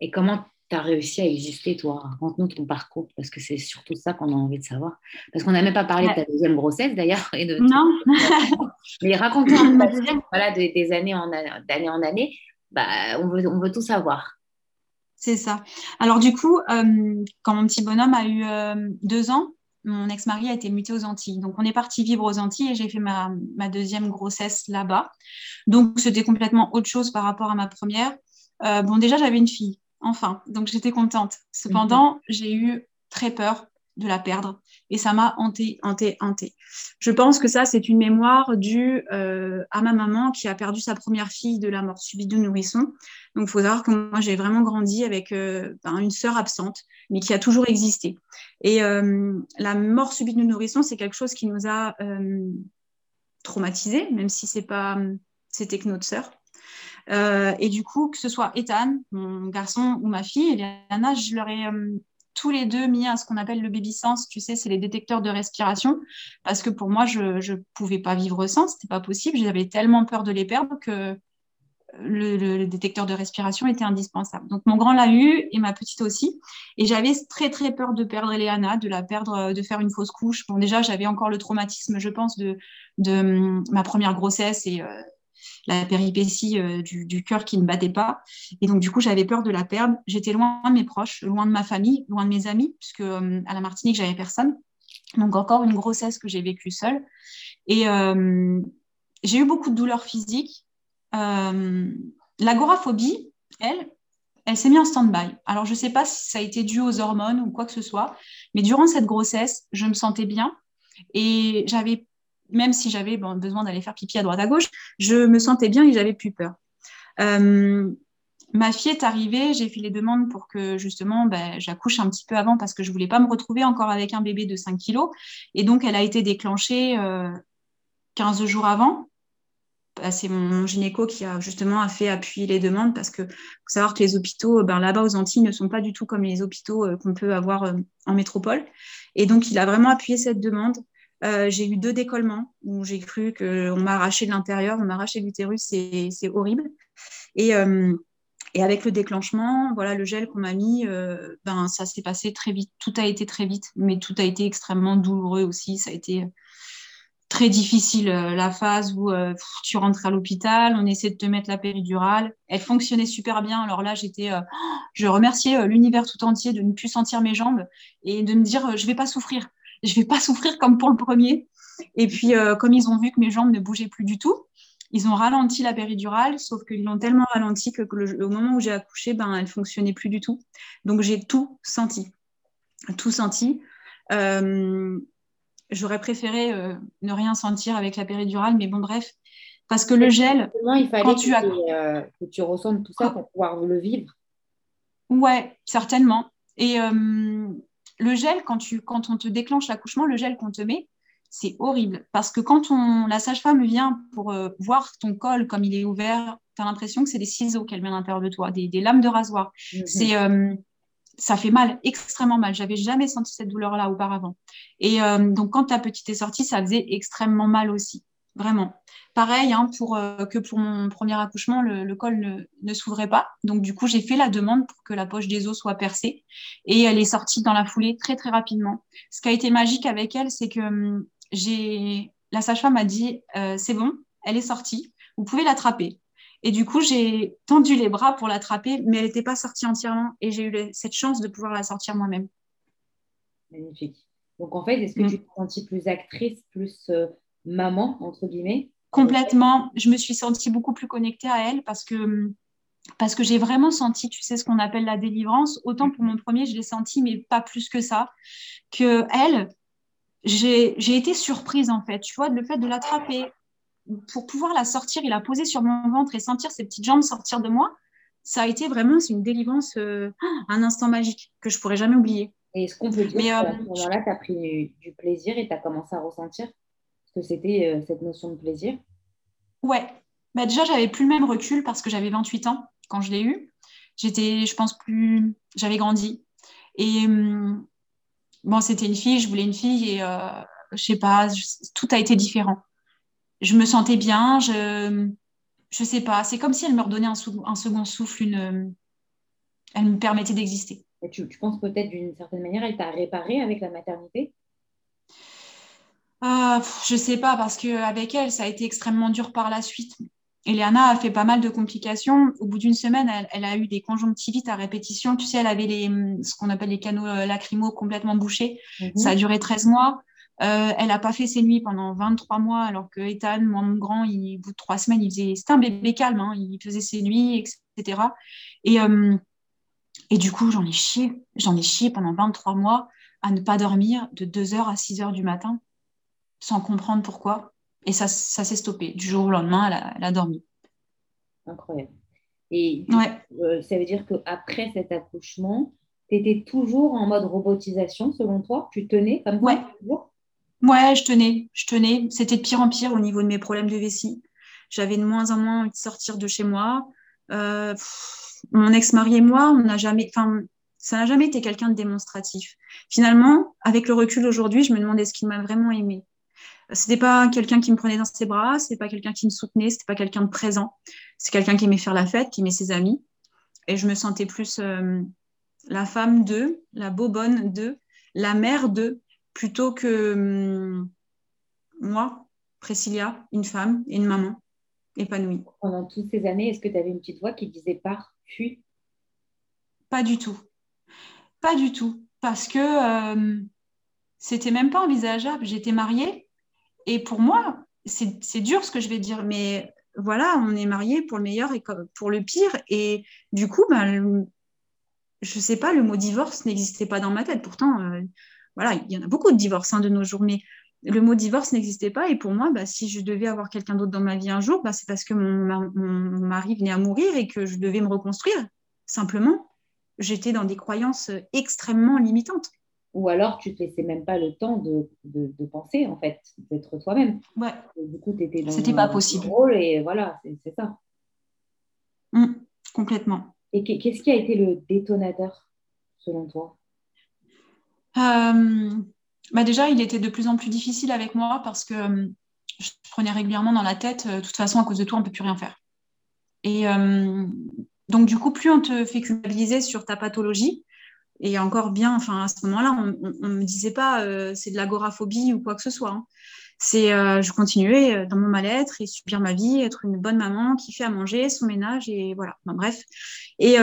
Et comment tu as réussi à exister, toi Raconte-nous ton parcours, parce que c'est surtout ça qu'on a envie de savoir. Parce qu'on n'a même pas parlé de ta deuxième grossesse, d'ailleurs. Et de non. Mais raconte-nous voilà, des années en, d'année en année. Bah, on, veut, on veut tout savoir. C'est ça. Alors du coup, euh, quand mon petit bonhomme a eu euh, deux ans, mon ex-mari a été muté aux Antilles. Donc, on est parti vivre aux Antilles et j'ai fait ma, ma, deuxième grossesse là-bas. Donc, c'était complètement autre chose par rapport à ma première. Euh, bon, déjà, j'avais une fille enfin. Donc j'étais contente. Cependant, mhm. j'ai eu très peur de la perdre et ça m'a hanté, hanté, hanté. Je pense que ça, c'est une mémoire due euh, à ma maman qui a perdu sa première fille de la mort subite de nourrisson. Donc il faut savoir que moi, j'ai vraiment grandi avec euh, ben, une sœur absente, mais qui a toujours existé. Et euh, la mort subite de nourrisson, c'est quelque chose qui nous a traumatisés, même si c'est pas c'était que notre sœur. Euh, et du coup, que ce soit Ethan, mon garçon, ou ma fille, Eliana, je leur ai euh, tous les deux mis à ce qu'on appelle le baby sense. Tu sais, c'est les détecteurs de respiration. Parce que pour moi, je ne pouvais pas vivre sans, c'était pas possible. J'avais tellement peur de les perdre que le, détecteur de respiration était indispensable. Donc mon grand l'a eu et ma petite aussi. Et j'avais très très peur de perdre Eliana, de la perdre, de faire une fausse couche. Bon déjà j'avais encore le traumatisme, je pense, de, hum, ma première grossesse et, euh, la péripétie euh, du, cœur qui ne battait pas. Et donc, du coup, j'avais peur de la perdre. J'étais loin de mes proches, loin de ma famille, loin de mes amis, puisque euh, à la Martinique, j'avais personne. Donc, encore une grossesse que j'ai vécue seule. Et euh, j'ai eu beaucoup de douleurs physiques. L'agoraphobie, elle, elle s'est mise en stand-by. Alors, je ne sais pas si ça a été dû aux hormones ou quoi que ce soit, mais durant cette grossesse, je me sentais bien et j'avais même si j'avais besoin d'aller faire pipi à droite à gauche, je me sentais bien et j'avais plus peur. Euh, ma fille est arrivée, j'ai fait les demandes pour que justement ben, j'accouche un petit peu avant parce que je voulais pas me retrouver encore avec un bébé de 5 kilos. Et donc, elle a été déclenchée 15 euh, jours avant. Bah, c'est mon gynéco qui a justement fait appuyer les demandes parce que faut savoir que les hôpitaux ben, là-bas aux Antilles ne sont pas du tout comme les hôpitaux euh, qu'on peut avoir en métropole. Et donc, il a vraiment appuyé cette demande. Euh, j'ai eu deux décollements où j'ai cru qu'on m'a arraché de l'intérieur, on m'a arraché l'utérus, c'est horrible. Et, euh, et, avec le déclenchement, voilà, le gel qu'on m'a mis, euh, ben, ça s'est passé très vite. Tout a été très vite, mais tout a été extrêmement douloureux aussi. Ça a été très difficile, la phase où tu rentres à l'hôpital, on essaie de te mettre la péridurale. Elle fonctionnait super bien. Alors là, j'étais, je remerciais l'univers tout entier de ne plus sentir mes jambes et de me dire, je vais pas souffrir je vais pas souffrir comme pour le premier. Et puis, euh, comme ils ont vu que mes jambes ne bougeaient plus du tout, ils ont ralenti la péridurale, sauf qu'ils l'ont tellement ralenti que, le, au moment où j'ai accouché, ben, elle fonctionnait plus du tout. Donc, j'ai tout senti. Tout senti. Euh, j'aurais préféré euh, ne rien sentir avec la péridurale, mais bon, bref. Parce que le gel. Il fallait quand tu que, que tu ressentes tout ça pour pouvoir le vivre. Ouais, certainement. Et le gel, quand, tu, quand on te déclenche l'accouchement, le gel qu'on te met, c'est horrible. Parce que quand on, la sage-femme vient pour euh, voir ton col comme il est ouvert, tu as l'impression que c'est des ciseaux qu'elle met à l'intérieur de toi, des, lames de rasoir. Mhm. C'est, euh, ça fait mal, extrêmement mal. J'avais jamais senti cette douleur-là auparavant. Et euh, donc, quand ta petite est sortie, ça faisait extrêmement mal aussi. Vraiment. Pareil hein, pour, euh, que pour mon premier accouchement, le, col ne, ne s'ouvrait pas. Donc, du coup, j'ai fait la demande pour que la poche des os soit percée. Et elle est sortie dans la foulée très, très rapidement. Ce qui a été magique avec elle, c'est que hum, j'ai la sage-femme a dit euh, c'est bon, elle est sortie, vous pouvez l'attraper. Et du coup, j'ai tendu les bras pour l'attraper, mais elle n'était pas sortie entièrement. Et j'ai eu cette chance de pouvoir la sortir moi-même. Magnifique. Donc, en fait, est-ce que mm. tu te sentis plus actrice, plus euh, maman, entre guillemets Complètement. Je me suis sentie beaucoup plus connectée à elle parce que, parce que j'ai vraiment senti, tu sais, ce qu'on appelle la délivrance. Autant pour mon premier, je l'ai senti, mais pas plus que ça. Que elle, j'ai été surprise, en fait. Tu vois, le fait de l'attraper, pour pouvoir la sortir et la poser sur mon ventre et sentir ses petites jambes sortir de moi, ça a été vraiment une délivrance, euh, un instant magique que je pourrais jamais oublier. Et est-ce qu'on peut dire qu'à ce euh, moment-là, tu as pris du plaisir et tu as commencé à ressentir que c'était euh, cette notion de plaisir? Ouais. Bah déjà, j'avais plus le même recul parce que j'avais 28 ans quand je l'ai eu. J'étais, je pense, plus. J'avais grandi. Et hum, bon, c'était une fille, je voulais une fille et euh, je sais pas, tout a été différent. Je me sentais bien, je. Je sais pas, c'est comme si elle me redonnait un, un second souffle, une, elle me permettait d'exister. Tu, tu, penses peut-être d'une certaine manière, elle t'a réparé avec la maternité? Ah, je sais pas, parce qu'avec elle, ça a été extrêmement dur par la suite. Eliana a fait pas mal de complications. Au bout d'une semaine, elle, a eu des conjonctivites à répétition. Tu sais, elle avait les, ce qu'on appelle les canaux euh, lacrymaux complètement bouchés. Mhm. Ça a duré 13 mois. Euh, elle n'a pas fait ses nuits pendant 23 mois, alors que Ethan, moi, mon grand, il, au bout de trois semaines, il faisait, c'était un bébé calme, hein. il faisait ses nuits, etc. Et, euh, et du coup, j'en ai chié, j'en ai chié pendant 23 mois à ne pas dormir de 2h à 6h du matin sans comprendre pourquoi. Et ça, ça s'est stoppé. Du jour au lendemain, elle a, dormi. Incroyable. Et euh, ça veut dire qu'après cet accouchement, tu étais toujours en mode robotisation, selon toi? Tu tenais comme ouais. Ouais, je tenais. Je tenais. C'était de pire en pire au niveau de mes problèmes de vessie. J'avais de moins en moins envie de sortir de chez moi. Euh, mon ex-mari et moi, on n'a jamais, enfin, ça n'a jamais été quelqu'un de démonstratif. Finalement, avec le recul aujourd'hui, je me demandais ce qu'il m'a vraiment aimé. C'était pas quelqu'un qui me prenait dans ses bras, c'était pas quelqu'un qui me soutenait, c'était pas quelqu'un de présent. C'est quelqu'un qui aimait faire la fête, qui aimait ses amis. Et je me sentais plus euh, la femme d'eux, la bobonne d'eux, la mère d'eux, plutôt que hum, moi, Priscilla, une femme et une maman épanouie. Pendant toutes ces années, est-ce que tu avais une petite voix qui disait par puis Pas du tout. Pas du tout. Parce que euh, c'était même pas envisageable. J'étais mariée, et pour moi, c'est dur ce que je vais dire, mais voilà, on est mariés pour le meilleur et pour le pire. Et du coup, ben, je ne sais pas, le mot divorce n'existait pas dans ma tête. Pourtant, euh, voilà, il y en a beaucoup de divorces hein, de nos jours, mais le mot divorce n'existait pas. Et pour moi, bah, si je devais avoir quelqu'un d'autre dans ma vie un jour, bah, c'est parce que mon, mari venait à mourir et que je devais me reconstruire. Simplement, j'étais dans des croyances extrêmement limitantes ou alors tu ne te laissais même pas le temps de, de, penser, en fait, d'être toi-même. Ouais. du coup, tu étais dans C'était pas possible. rôle et voilà, c'est ça. Mmh, complètement. Et qu'est-ce qui a été le détonateur, selon toi? Euh, bah Déjà, il était de plus en plus difficile avec moi parce que euh, je prenais régulièrement dans la tête, euh, de toute façon, à cause de toi, on ne peut plus rien faire. Et donc, du coup, plus on te fait culpabiliser sur ta pathologie, et encore bien, enfin, à ce moment-là, on ne me disait pas euh, c'est de l'agoraphobie ou quoi que ce soit. Hein. C'est, euh, je continuais euh, dans mon mal-être et subir ma vie, être une bonne maman qui fait à manger, son ménage et voilà. bref. Et,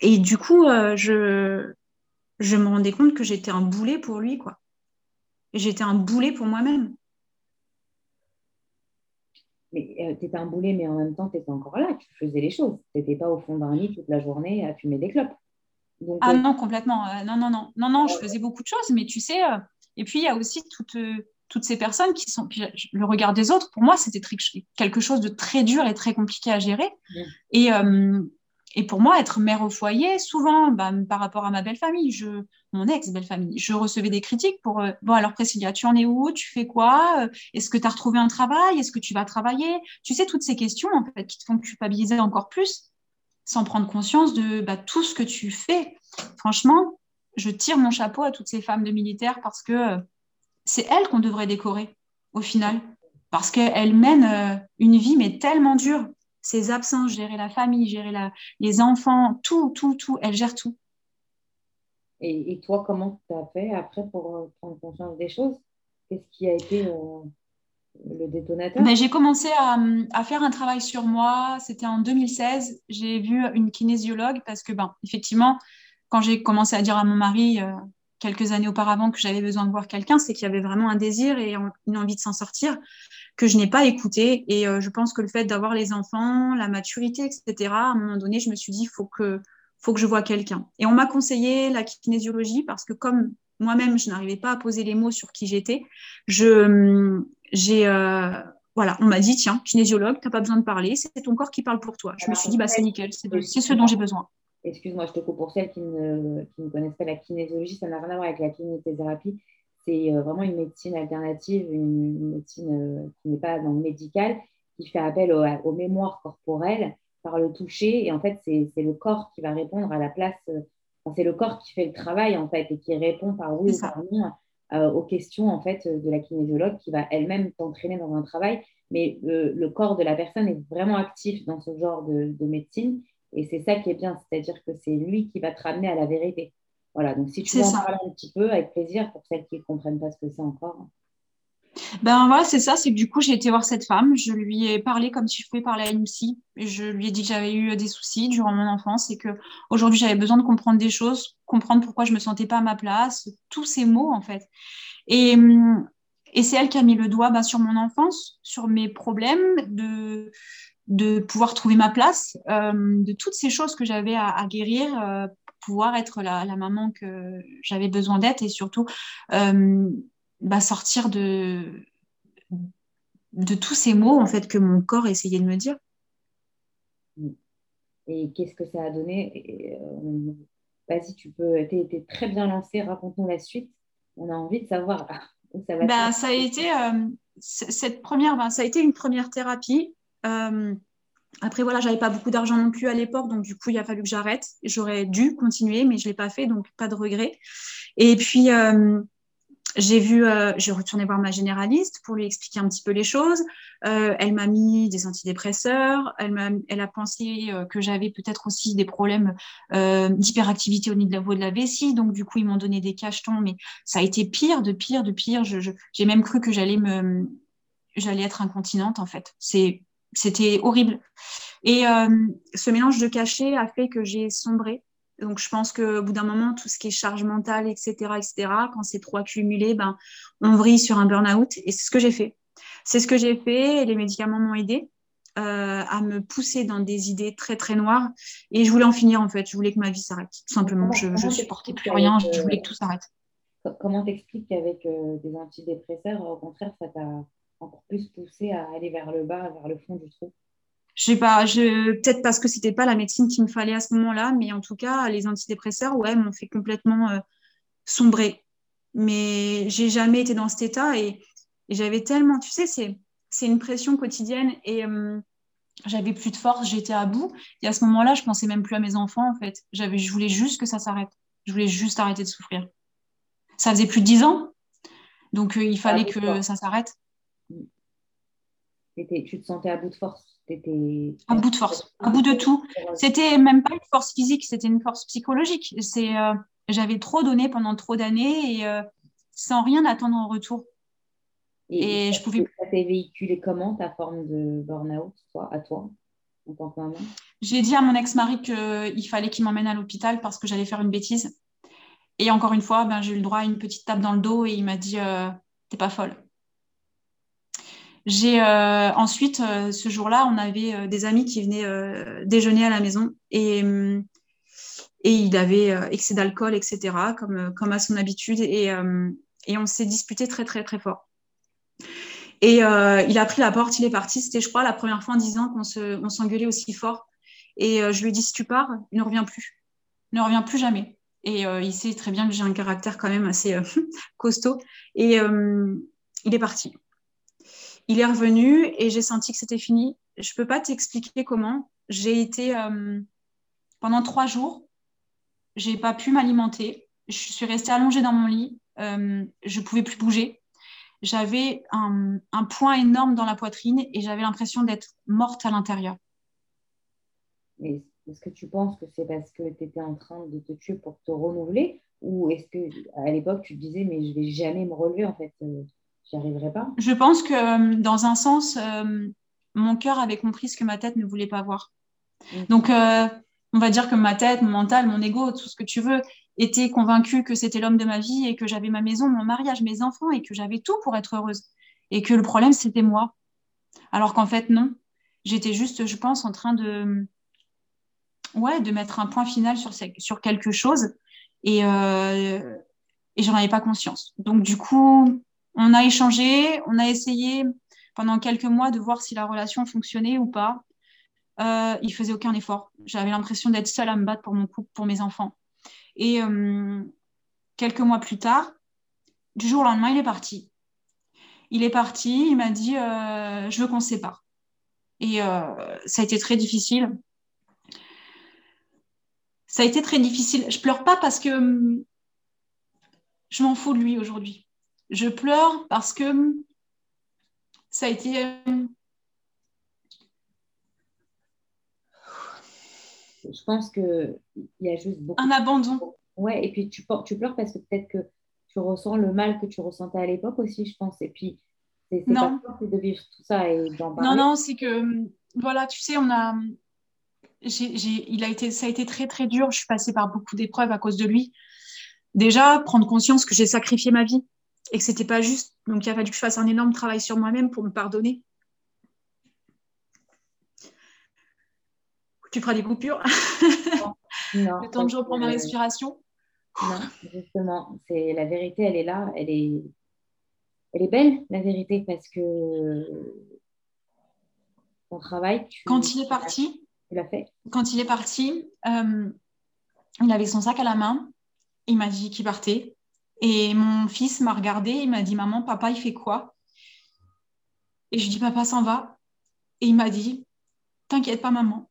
et du coup, je, je me rendais compte que j'étais un boulet pour lui, quoi. J'étais un boulet pour moi-même. Mais tu étais un boulet, mais en même temps, tu étais encore là, tu faisais les choses. Tu n'étais pas au fond d'un lit toute la journée à fumer des clopes ah euh, non, complètement. Euh, non, non, non. Non, non, je faisais beaucoup de choses, mais tu sais, euh, et puis il y a aussi toutes, toutes ces personnes qui sont. le regard des autres, pour moi, c'était quelque chose de très dur et très compliqué à gérer. Et, et pour moi, être mère au foyer, souvent, bah, par rapport à ma belle famille, je, mon ex-belle famille, je recevais des critiques pour Bon, alors Priscilla, tu en es où? Tu fais quoi? Est-ce que tu as retrouvé un travail? Est-ce que tu vas travailler? Tu sais, toutes ces questions, en fait, qui te font culpabiliser encore plus sans prendre conscience de bah, tout ce que tu fais. Franchement, je tire mon chapeau à toutes ces femmes de militaires parce que euh, c'est elles qu'on devrait décorer au final. parce qu'elle mène une vie mais tellement dure. Ses absences, gérer la famille, gérer les enfants, tout, tout, tout, elle gère tout. Et, toi, comment tu as fait après pour prendre conscience des choses? Qu'est-ce qui a été le détonateur J'ai commencé à, faire un travail sur moi. C'était en 2016. J'ai vu une kinésiologue parce que, ben, effectivement, quand j'ai commencé à dire à mon mari euh, quelques années auparavant que j'avais besoin de voir quelqu'un, c'est qu'il y avait vraiment un désir et une envie de s'en sortir que je n'ai pas écouté. Et euh, je pense que le fait d'avoir les enfants, la maturité, etc., à un moment donné, je me suis dit, il faut que, faut que je vois quelqu'un. Et on m'a conseillé la kinésiologie parce que comme moi-même, je n'arrivais pas à poser les mots sur qui j'étais, je, j'ai, euh, voilà, on m'a dit, tiens, kinésiologue, tu n'as pas besoin de parler, c'est ton corps qui parle pour toi. Je me suis dit, bah, c'est nickel, c'est, ce dont j'ai besoin. Excuse-moi, je te coupe pour celles qui ne, qui ne connaissent pas la kinésiologie, ça n'a rien à voir avec la kinésithérapie. C'est euh, vraiment une médecine alternative, une, médecine euh, qui n'est pas dans le médical, qui fait appel aux, mémoires corporelles par le toucher. Et en fait, c'est, le corps qui va répondre à la place. c'est le corps qui fait le travail, en fait, et qui répond par oui ou par non euh, aux questions en fait de la kinésiologue qui va elle-même t'entraîner dans un travail. Mais euh, le corps de la personne est vraiment actif dans ce genre de, médecine et c'est ça qui est bien, c'est-à-dire que c'est lui qui va te ramener à la vérité. Voilà, donc si tu veux en parler un petit peu, avec plaisir pour celles qui ne comprennent pas ce que c'est encore. Ben voilà, c'est ça, c'est que du coup, j'ai été voir cette femme, je lui ai parlé comme si je pouvais parler à une psy, je lui ai dit que j'avais eu des soucis durant mon enfance et que aujourd'hui j'avais besoin de comprendre des choses, comprendre pourquoi je me sentais pas à ma place, tous ces mots en fait. Et, et c'est elle qui a mis le doigt ben, sur mon enfance, sur mes problèmes, de, de pouvoir trouver ma place, euh, de toutes ces choses que j'avais à, guérir, euh, pouvoir être la, maman que j'avais besoin d'être et surtout euh, bah, sortir de, de tous ces mots en fait que mon corps essayait de me dire. Et qu'est-ce que ça a donné? Euh, Vas-y, tu peux, tu es, très bien lancé, raconte-nous la suite. On a envie de savoir où ça va. Bah, ça a été euh, cette première, bah, ça a été une première thérapie. Euh, après, voilà, j'avais pas beaucoup d'argent non plus à l'époque, donc du coup, il a fallu que j'arrête. J'aurais dû continuer, mais je l'ai pas fait, donc pas de regret. Et puis, j'ai vu, euh, j'ai retourné voir ma généraliste pour lui expliquer un petit peu les choses. Euh, elle m'a mis des antidépresseurs. Elle, a, pensé euh, que j'avais peut-être aussi des problèmes d'hyperactivité au niveau de la vessie. Donc, du coup, ils m'ont donné des cachetons. Mais ça a été pire, de pire, de pire. j'ai même cru que j'allais me, j'allais être incontinente, en fait. C'est, c'était horrible. Et ce mélange de cachets a fait que j'ai sombré donc, je pense qu'au bout d'un moment, tout ce qui est charge mentale, etc., etc., quand c'est trop accumulé, ben, on vrille sur un burn-out. Et c'est ce que j'ai fait. C'est ce que j'ai fait et les médicaments m'ont aidé euh, à me pousser dans des idées très, très noires. Et je voulais en finir, en fait. Je voulais que ma vie s'arrête, tout simplement. je ne supportais plus rien. je voulais que tout s'arrête. Comment t'expliques qu'avec euh, des antidépresseurs, au contraire, ça t'a encore plus poussé à aller vers le bas, vers le fond du trou je sais pas, je, peut-être parce que c'était pas la médecine qu'il me fallait à ce moment-là, mais en tout cas, les antidépresseurs, ouais, m'ont fait complètement euh, sombrer. Mais j'ai jamais été dans cet état et, j'avais tellement, tu sais, c'est, c'est une pression quotidienne et euh, j'avais plus de force, j'étais à bout. Et à ce moment-là, je pensais même plus à mes enfants, en fait. J'avais, je voulais juste que ça s'arrête. Je voulais juste arrêter de souffrir. Ça faisait plus de dix ans, donc euh, il fallait que ça s'arrête. Tu te sentais à bout de force à bout de force, à bout de tout. C'était même pas une force physique, c'était une force psychologique. C'est, euh, j'avais trop donné pendant trop d'années et euh, sans rien attendre en retour. Et, je pouvais. Ça t'est véhiculé comment ta forme de burn-out, toi, à toi, en tant que maman? J'ai dit à mon ex-mari qu'il fallait qu'il m'emmène à l'hôpital parce que j'allais faire une bêtise. Et encore une fois, ben, j'ai eu le droit à une petite tape dans le dos et il m'a dit euh, T'es pas folle. J'ai euh, ensuite euh, ce jour-là, on avait euh, des amis qui venaient déjeuner à la maison et et il avait excès d'alcool, etc., comme, comme à son habitude. Et, et on s'est disputé très, très, très fort. Et il a pris la porte, il est parti. C'était, je crois, la première fois en disant qu'on se, s'engueulait aussi fort. Et je lui ai dit, si tu pars, ne revient plus. Ne revient plus jamais. Et il sait très bien que j'ai un caractère quand même assez costaud. Et il est parti. Il est revenu et j'ai senti que c'était fini. Je peux pas t'expliquer comment. J'ai été euh, pendant trois jours, j'ai pas pu m'alimenter. Je suis restée allongée dans mon lit. Euh, je pouvais plus bouger. j'avais un, un énorme dans la poitrine et j'avais l'impression d'être morte à l'intérieur. Est-ce que tu penses que c'est parce que tu étais en train de te tuer pour te renouveler? Ou est-ce que à l'époque tu te disais mais je vais jamais me relever en fait, euh, j'y arriverai pas Je pense que euh, dans un sens, euh, mon cœur avait compris ce que ma tête ne voulait pas voir. Mm. Donc on va dire que ma tête, mon mental, mon ego, tout ce que tu veux, était convaincu que c'était l'homme de ma vie et que j'avais ma maison, mon mariage, mes enfants et que j'avais tout pour être heureuse. Et que le problème, c'était moi. Alors qu'en fait, non. J'étais juste, je pense, en train de, ouais, de mettre un point final sur, sur quelque chose et, euh, et j'en avais pas conscience. Donc, du coup, on a échangé, on a essayé pendant quelques mois de voir si la relation fonctionnait ou pas. Euh, il faisait aucun effort. J'avais l'impression d'être seule à me battre pour mon couple, pour mes enfants. Et euh, quelques mois plus tard, du jour au lendemain, il est parti. Il est parti, il m'a dit euh, Je veux qu'on se sépare. Et euh, ça a été très difficile. Ça a été très difficile. Je pleure pas parce que hum, je m'en fous de lui aujourd'hui. Je pleure parce que ça a été hum, je pense qu'il y a juste beaucoup. Un abandon. Ouais, et puis tu, tu pleures parce que peut-être que tu ressens le mal que tu ressentais à l'époque aussi, je pense. Et puis, c'est pas de vivre tout ça et d'en parler. Non, non, c'est que, voilà, tu sais, on a. il a été, ça a été très, très dur. Je suis passée par beaucoup d'épreuves à cause de lui. Déjà, prendre conscience que j'ai sacrifié ma vie et que c'était pas juste. Donc, il a fallu que je fasse un énorme travail sur moi-même pour me pardonner. tu feras des coupures? Non, le temps que je reprends ma respiration? Non, justement, c'est la vérité, elle est là, elle est, elle est belle, la vérité, parce que ton travail. quand il est parti, tu l'as fait. Quand il est parti, euh, il avait son sac à la main. Il m'a dit qu'il partait. Et mon fils m'a regardé. Il m'a dit Maman, papa, il fait quoi? Et je lui dis Papa s'en va. Et il m'a dit T'inquiète pas, maman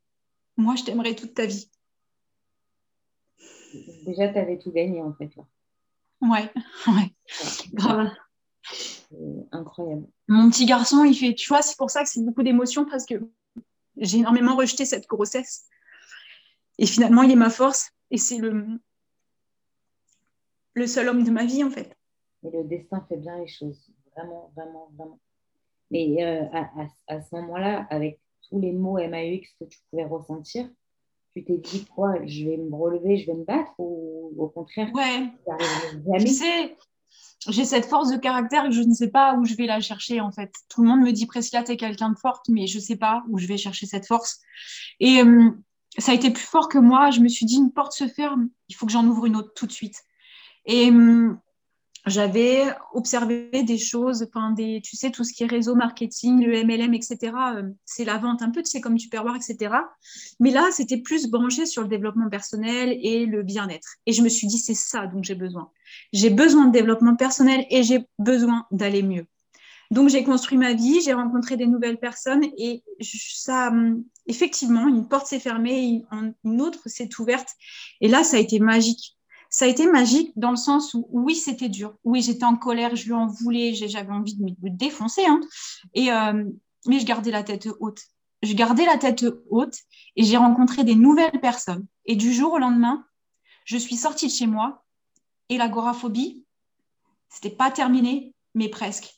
moi, je t'aimerai toute ta vie. Déjà, tu avais tout gagné, en fait. Là. Ouais, ouais. Grave. Incroyable. Mon petit garçon, il fait, tu vois, c'est pour ça que c'est beaucoup d'émotions parce que j'ai énormément rejeté cette grossesse. Et finalement, il est ma force et c'est le, le seul homme de ma vie, en fait. Et le destin fait bien les choses. Vraiment, vraiment, vraiment. Mais euh, à, à, ce moment-là, avec tous les mots MAUX que tu pouvais ressentir, tu t'es dit quoi? Je vais me relever, je vais me battre ou au contraire Ouais. Tu sais, j'ai cette force de caractère et je ne sais pas où je vais la chercher en fait. Tout le monde me dit Priscilla, t'es quelqu'un de forte, mais je ne sais pas où je vais chercher cette force. Et euh, ça a été plus fort que moi. Je me suis dit, une porte se ferme, il faut que j'en ouvre une autre tout de suite. Et euh, j'avais observé des choses, enfin tu sais, tout ce qui est réseau marketing, le MLM, etc. Euh, c'est la vente un peu, tu sais, comme Tupperware, etc. Mais là, c'était plus branché sur le développement personnel et le bien-être. Et je me suis dit, c'est ça dont j'ai besoin. J'ai besoin de développement personnel et j'ai besoin d'aller mieux. Donc, j'ai construit ma vie, j'ai rencontré des nouvelles personnes et ça, hum, effectivement, une porte s'est fermée, une autre s'est ouverte. Et là, ça a été magique ça a été magique dans le sens où, oui, c'était dur. Oui, j'étais en colère, je lui en voulais, j'avais envie de me défoncer. Hein. Et, euh, mais je gardais la tête haute. Je gardais la tête haute et j'ai rencontré des nouvelles personnes. Et du jour au lendemain, je suis sortie de chez moi et l'agoraphobie, c'était pas terminé, mais presque.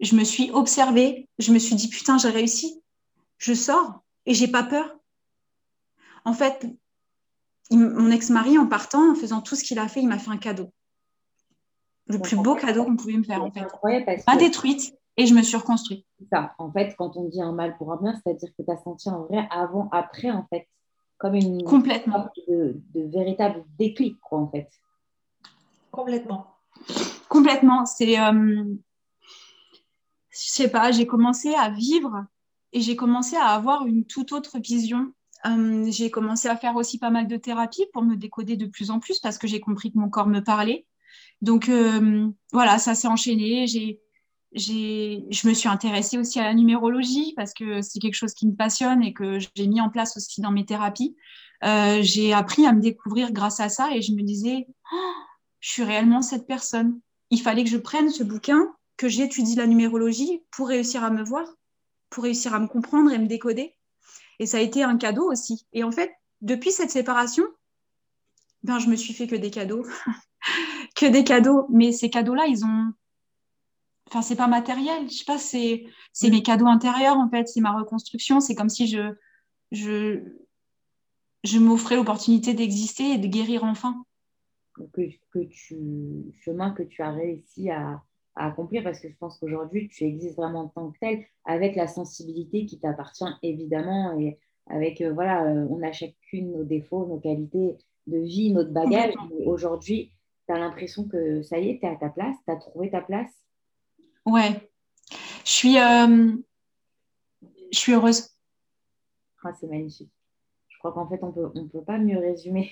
Je me suis observée, je me suis dit putain, j'ai réussi. Je sors et j'ai pas peur. En fait, mon ex-mari, en partant, en faisant tout ce qu'il a fait, il m'a fait un cadeau. Le plus beau cadeau qu'on pouvait me faire, en fait. Pas détruite et je me suis reconstruite. Ça, en fait, quand on dit un mal pour un bien, c'est-à-dire que tu as senti un vrai avant, après, en fait. Comme une Complètement. De, de véritable déclic, quoi, en fait. Complètement. Complètement. C'est. Euh, je sais pas, j'ai commencé à vivre et j'ai commencé à avoir une toute autre vision j'ai commencé à faire aussi pas mal de thérapie pour me décoder de plus en plus parce que j'ai compris que mon corps me parlait. Donc voilà, ça s'est enchaîné. J'ai, je me suis intéressée aussi à la numérologie parce que c'est quelque chose qui me passionne et que j'ai mis en place aussi dans mes thérapies. J'ai appris à me découvrir grâce à ça et je me disais, oh, je suis réellement cette personne. Il fallait que je prenne ce bouquin que j'étudie la numérologie pour réussir à me voir, pour réussir à me comprendre et me décoder. Et ça a été un cadeau aussi. Et en fait, depuis cette séparation, ben, je me suis fait que des cadeaux. que des cadeaux. Mais ces cadeaux-là, ils ont. Enfin, c'est pas matériel. Je sais pas, c'est, c'est mes cadeaux intérieurs, en fait. C'est ma reconstruction. C'est comme si je, je, je m'offrais l'opportunité d'exister et de guérir enfin. Que, que tu, chemin que tu as réussi à, à accomplir parce que je pense qu'aujourd'hui, tu existes vraiment en tant que tel avec la sensibilité qui t'appartient évidemment et avec, euh, voilà, euh, on a chacune nos défauts, nos qualités de vie, notre bagage. Aujourd'hui, tu as l'impression que ça y est, tu es à ta place, tu as trouvé ta place? Ouais, je suis, euh, je suis heureuse. Ah, c'est magnifique. Je crois qu'en fait, on peut, ne on peut pas mieux résumer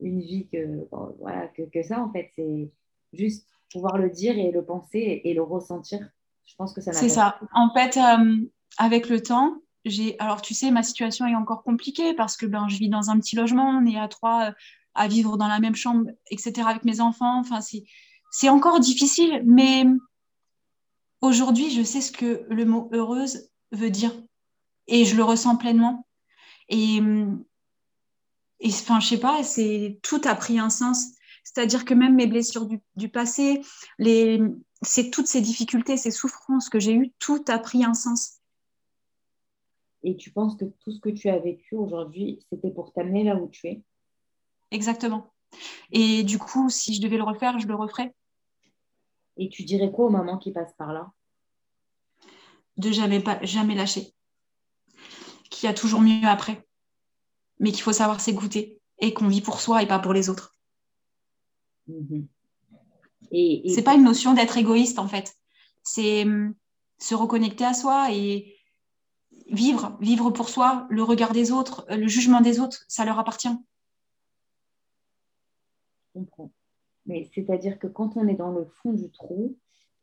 une vie que, voilà, que, que ça. En fait, c'est juste pouvoir le dire et le penser et le ressentir. Je pense que ça C'est ça. En fait, euh, avec le temps, j'ai. Alors, tu sais, ma situation est encore compliquée parce que ben, je vis dans un petit logement, on est à trois euh, à vivre dans la même chambre, etc., avec mes enfants. Enfin, c'est encore difficile, mais aujourd'hui, je sais ce que le mot heureuse veut dire et je le ressens pleinement. Et, et enfin, je sais pas, c'est tout a pris un sens. C'est-à-dire que même mes blessures du, passé, les, c'est toutes ces difficultés, ces souffrances que j'ai eues, tout a pris un sens. Et tu penses que tout ce que tu as vécu aujourd'hui, c'était pour t'amener là où tu es? Exactement. Et du coup, si je devais le refaire, je le referais. Et tu dirais quoi aux mamans qui passent par là? De jamais, pas, jamais lâcher. Qu'il y a toujours mieux après. Mais qu'il faut savoir s'écouter et qu'on vit pour soi et pas pour les autres. Mhm. Et, C'est pas une notion d'être égoïste en fait. C'est hum, se reconnecter à soi et vivre, vivre pour soi, le regard des autres, le jugement des autres, ça leur appartient. Je comprends. Mais c'est-à-dire que quand on est dans le fond du trou,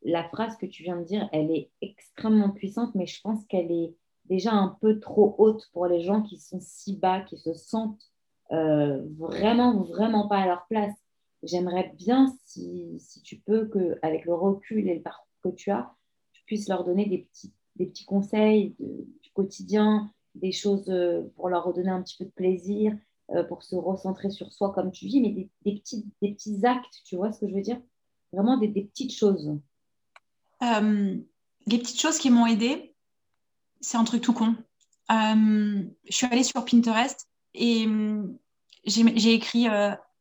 la phrase que tu viens de dire, elle est extrêmement puissante, mais je pense qu'elle est déjà un peu trop haute pour les gens qui sont si bas, qui se sentent euh, vraiment, vraiment pas à leur place j'aimerais bien, si, si, tu peux, que, avec le recul et le parcours que tu as, tu puisses leur donner des petits, des petits conseils du quotidien, des choses euh, pour leur redonner un petit peu de plaisir, euh, pour se recentrer sur soi comme tu vis, mais des, petits, des petits actes, tu vois ce que je veux dire? Vraiment des, des petites choses. Euh, les petites choses qui m'ont aidé, c'est un truc tout con. je suis allée sur Pinterest et j'ai écrit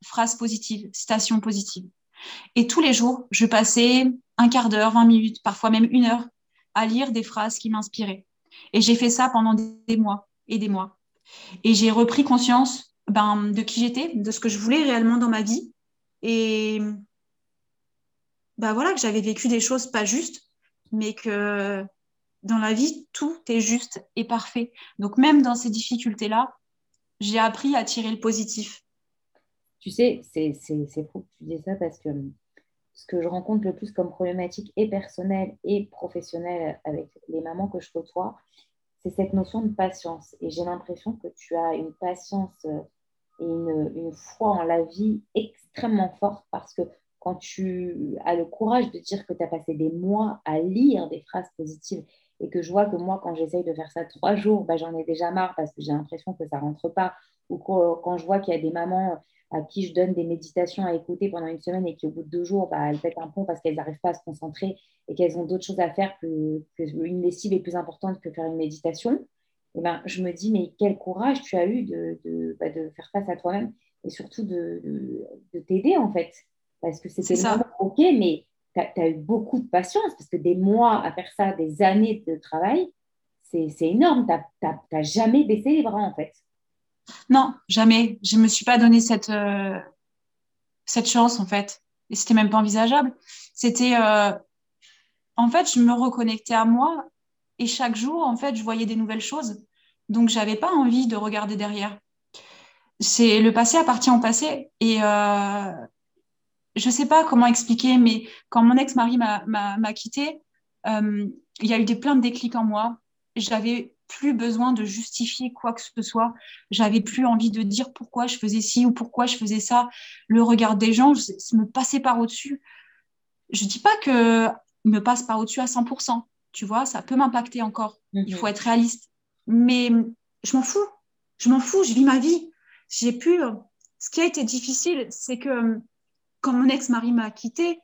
phrases positives, citations positives. Et tous les jours, je passais un quart d'heure, 20 minutes, parfois même une heure, à lire des phrases qui m'inspiraient. Et j'ai fait ça pendant des mois et des mois. Et j'ai repris conscience ben, de qui j'étais, de ce que je voulais réellement dans ma vie. Et ben voilà, que j'avais vécu des choses pas justes, mais que dans la vie, tout est juste et parfait. Donc même dans ces difficultés-là, j'ai appris à tirer le positif. Tu sais, c'est fou que tu dis ça parce que ce que je rencontre le plus comme problématique et personnelle et professionnelle avec les mamans que je côtoie, c'est cette notion de patience. Et j'ai l'impression que tu as une patience et une, une, foi en la vie extrêmement forte parce que quand tu as le courage de dire que tu as passé des mois à lire des phrases positives et que je vois que moi, quand j'essaye de faire ça trois jours, bah, j'en ai déjà marre parce que j'ai l'impression que ça ne rentre pas. Ou quand je vois qu'il y a des mamans à qui je donne des méditations à écouter pendant une semaine et qui, au bout de deux jours, bah, elles pètent un pont parce qu'elles n'arrivent pas à se concentrer et qu'elles ont d'autres choses à faire que, que, une lessive est plus importante que faire une méditation, et ben, je me dis, mais quel courage tu as eu de, de, bah, de faire face à toi-même et surtout de, de t'aider, en fait. Parce que c'était ça. OK, mais tu as, eu beaucoup de patience parce que des mois à faire ça, des années de travail, c'est énorme. Tu n'as jamais baissé les bras, en fait. Non, jamais. Je ne me suis pas donné cette, euh, cette chance, en fait. Et c'était même pas envisageable. C'était. Euh, en fait, je me reconnectais à moi et chaque jour, en fait, je voyais des nouvelles choses. Donc, j'avais pas envie de regarder derrière. C'est le passé appartient au passé. Et euh, je sais pas comment expliquer, mais quand mon ex-mari m'a quitté, euh, il y a eu des plein de déclics en moi. J'avais plus besoin de justifier quoi que ce soit. J'avais plus envie de dire pourquoi je faisais ci ou pourquoi je faisais ça. Le regard des gens, me passait par au-dessus. Je dis pas que me passe pas au-dessus à 100%. Tu vois, ça peut m'impacter encore. Il Mhm. faut être réaliste. Mais je m'en fous. Je m'en fous. Je vis ma vie. J'ai pu. euh, Ce qui a été difficile, c'est que euh, quand mon ex-mari m'a quittée,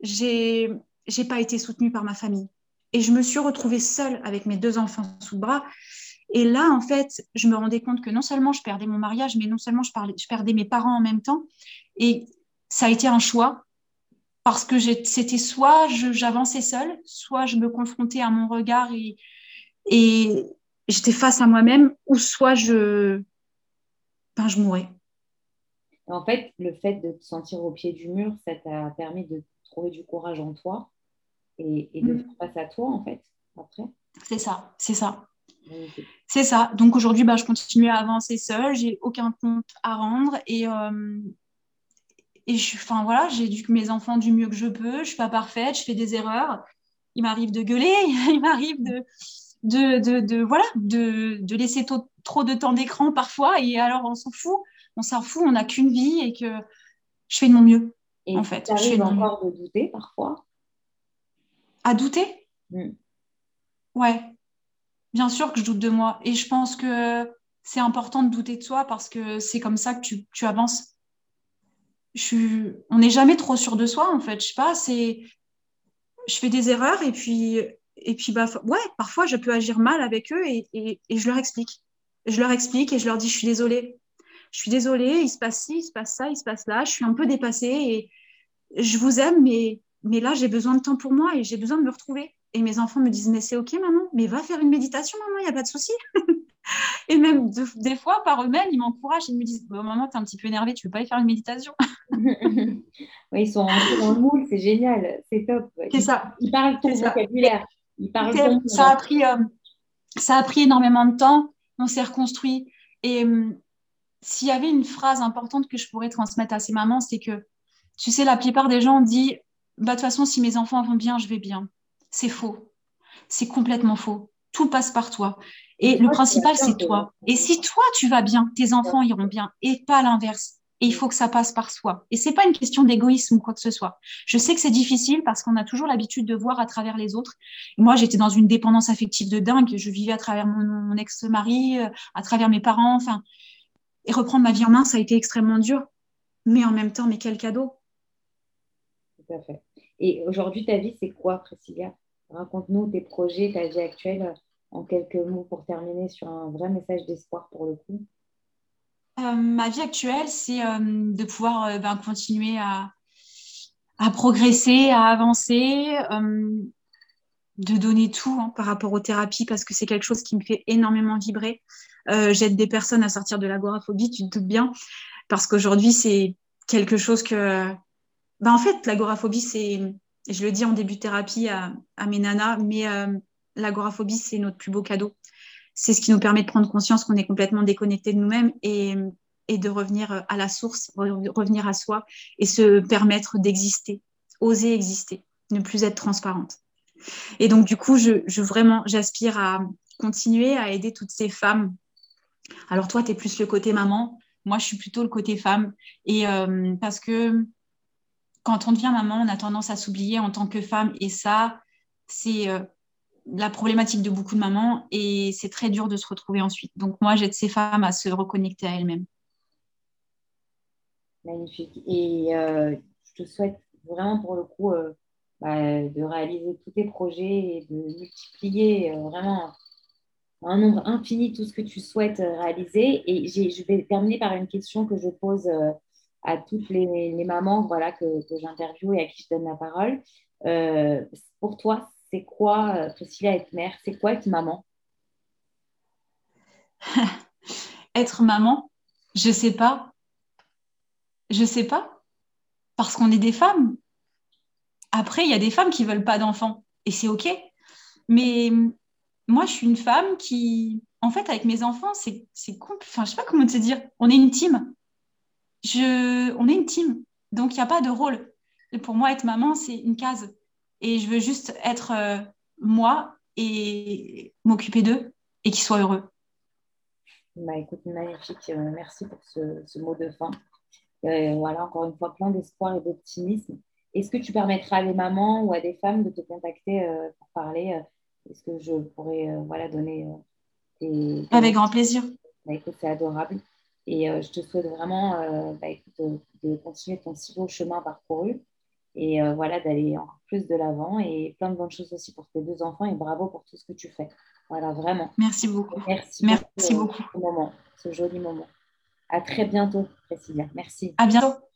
j'ai j'ai pas été soutenue par ma famille. Et je me suis retrouvée seule avec mes deux enfants sous le bras. Et là, en fait, je me rendais compte que non seulement je perdais mon mariage, mais non seulement je, perdais mes parents en même temps. Et ça a été un choix parce que c'était soit j'avançais seule, soit je me confrontais à mon regard et, et j'étais face à moi-même, ou soit je, ben, je mourais. En fait, le fait de te sentir au pied du mur, ça t'a permis de trouver du courage en toi et, et de Mm. faire face à toi, en fait, après. C'est ça, c'est ça. C'est ça. Donc aujourd'hui, bah, je continue à avancer seule. J'ai aucun compte à rendre et euh, et je, enfin voilà, j'éduque mes enfants du mieux que je peux. Je suis pas parfaite, je fais des erreurs. Il m'arrive de gueuler, il m'arrive de de, de, de voilà de, de laisser trop de temps d'écran parfois. Et alors on s'en fout, on s'en fout. On n'a qu'une vie et que je fais de mon mieux. Et En fait, je fais de mon mieux. encore de douter parfois? À douter? Mm. Ouais, bien sûr que je doute de moi. Et je pense que c'est important de douter de soi parce que c'est comme ça que tu, tu avances. Je suis... On n'est jamais trop sûr de soi, en fait. Je sais pas, c'est... Je fais des erreurs et puis, et puis bah, ouais, parfois je peux agir mal avec eux et, et, et je leur explique. Je leur explique et je leur dis, je suis désolée. Je suis désolée, il se passe ci, il se passe ça, il se passe là. Je suis un peu dépassée et je vous aime, mais, mais là, j'ai besoin de temps pour moi et j'ai besoin de me retrouver. Et mes enfants me disent, mais c'est OK, maman, mais va faire une méditation, maman, il n'y a pas de souci. et même de- des fois, par eux-mêmes, ils m'encouragent, ils me disent, Bon, maman, t'es un petit peu énervée, tu veux pas aller faire une méditation? Oui, ils sont dans le moule, c'est génial, c'est top. C'est ça. ils parlent ton vocabulaire. Ils parlent ton ça a pris, euh, ça a pris énormément de temps. On s'est reconstruit. Et euh, s'il y avait une phrase importante que je pourrais transmettre à ces mamans, c'est que, tu sais, la plupart des gens disent, bah, de toute façon, si mes enfants vont bien, je vais bien. C'est faux. C'est complètement faux. Tout passe par toi. Et le principal, c'est toi. Et si toi, tu vas bien, tes enfants iront bien. Et pas l'inverse. Et il faut que ça passe par soi. Et c'est pas une question d'égoïsme ou quoi que ce soit. Je sais que c'est difficile parce qu'on a toujours l'habitude de voir à travers les autres. Moi, j'étais dans une dépendance affective de dingue. Je vivais à travers mon, mon ex-mari, euh, à travers mes parents. Enfin, et reprendre ma vie en main, ça a été extrêmement dur. Mais en même temps, mais quel cadeau. Tout à fait. Et aujourd'hui, ta vie, c'est quoi, Priscilla? Raconte-nous tes projets, ta vie actuelle euh, en quelques mots pour terminer sur un vrai message d'espoir pour le coup. Euh, ma vie actuelle, c'est euh, de pouvoir ben, continuer à, progresser, à avancer, de donner tout hein, par rapport aux thérapies parce que c'est quelque chose qui me fait énormément vibrer. J'aide des personnes à sortir de l'agoraphobie, tu te doutes bien, parce qu'aujourd'hui, c'est quelque chose que... Ben, en fait, l'agoraphobie, c'est... Je le dis en début de thérapie à, mes nanas, mais euh, l'agoraphobie, c'est notre plus beau cadeau c'est ce qui nous permet de prendre conscience qu'on est complètement déconnecté de nous-mêmes et, de revenir à la source, revenir à soi et se permettre d'exister, oser exister, ne plus être transparente. Et donc, du coup, je vraiment, j'aspire à continuer à aider toutes ces femmes. Alors, toi, tu es plus le côté maman, moi, je suis plutôt le côté femme. Et euh, parce que quand on devient maman, on a tendance à s'oublier en tant que femme. Et ça, c'est euh, la problématique de beaucoup de mamans et c'est très dur de se retrouver ensuite. Donc moi, j'aide ces femmes à se reconnecter à elles-mêmes. Magnifique. Et euh, je te souhaite vraiment pour le coup euh, bah, de réaliser tous tes projets et de multiplier vraiment un nombre infini tout ce que tu souhaites réaliser. Et je vais terminer par une question que je pose à toutes les, mamans voilà, que, que j'interviewe et à qui je donne la parole. Euh, pour toi, c'est quoi, Priscilla, être mère? C'est quoi être maman? Être maman, je sais pas. Je sais pas. Parce qu'on est des femmes. Après, il y a des femmes qui veulent pas d'enfants. Et c'est OK. Mais moi, je suis une femme qui, en fait, avec mes enfants, c'est, c'est. Enfin, je sais pas comment te dire. On est une team. Je, on est une team. Donc, il n'y a pas de rôle. Et pour moi, être maman, c'est une case. Et je veux juste être euh, moi et m'occuper d'eux et qu'ils soient heureux. Bah, écoute, magnifique. Euh, merci pour ce, ce, mot de fin. Euh, voilà, encore une fois, plein d'espoir et d'optimisme. Est-ce que tu permettras à des mamans ou à des femmes de te contacter pour parler Est-ce que je pourrais voilà, donner des, Avec grand plaisir. Bah, écoute, c'est adorable. Et je te souhaite vraiment bah, écoute, de continuer ton si beau chemin parcouru et voilà, d'aller encore plus de l'avant et plein de bonnes choses aussi pour tes deux enfants et bravo pour tout ce que tu fais. Voilà, vraiment. Merci beaucoup. Merci, Merci beaucoup, ce moment, ce joli moment. À très bientôt, Priscilla. Merci. À bientôt.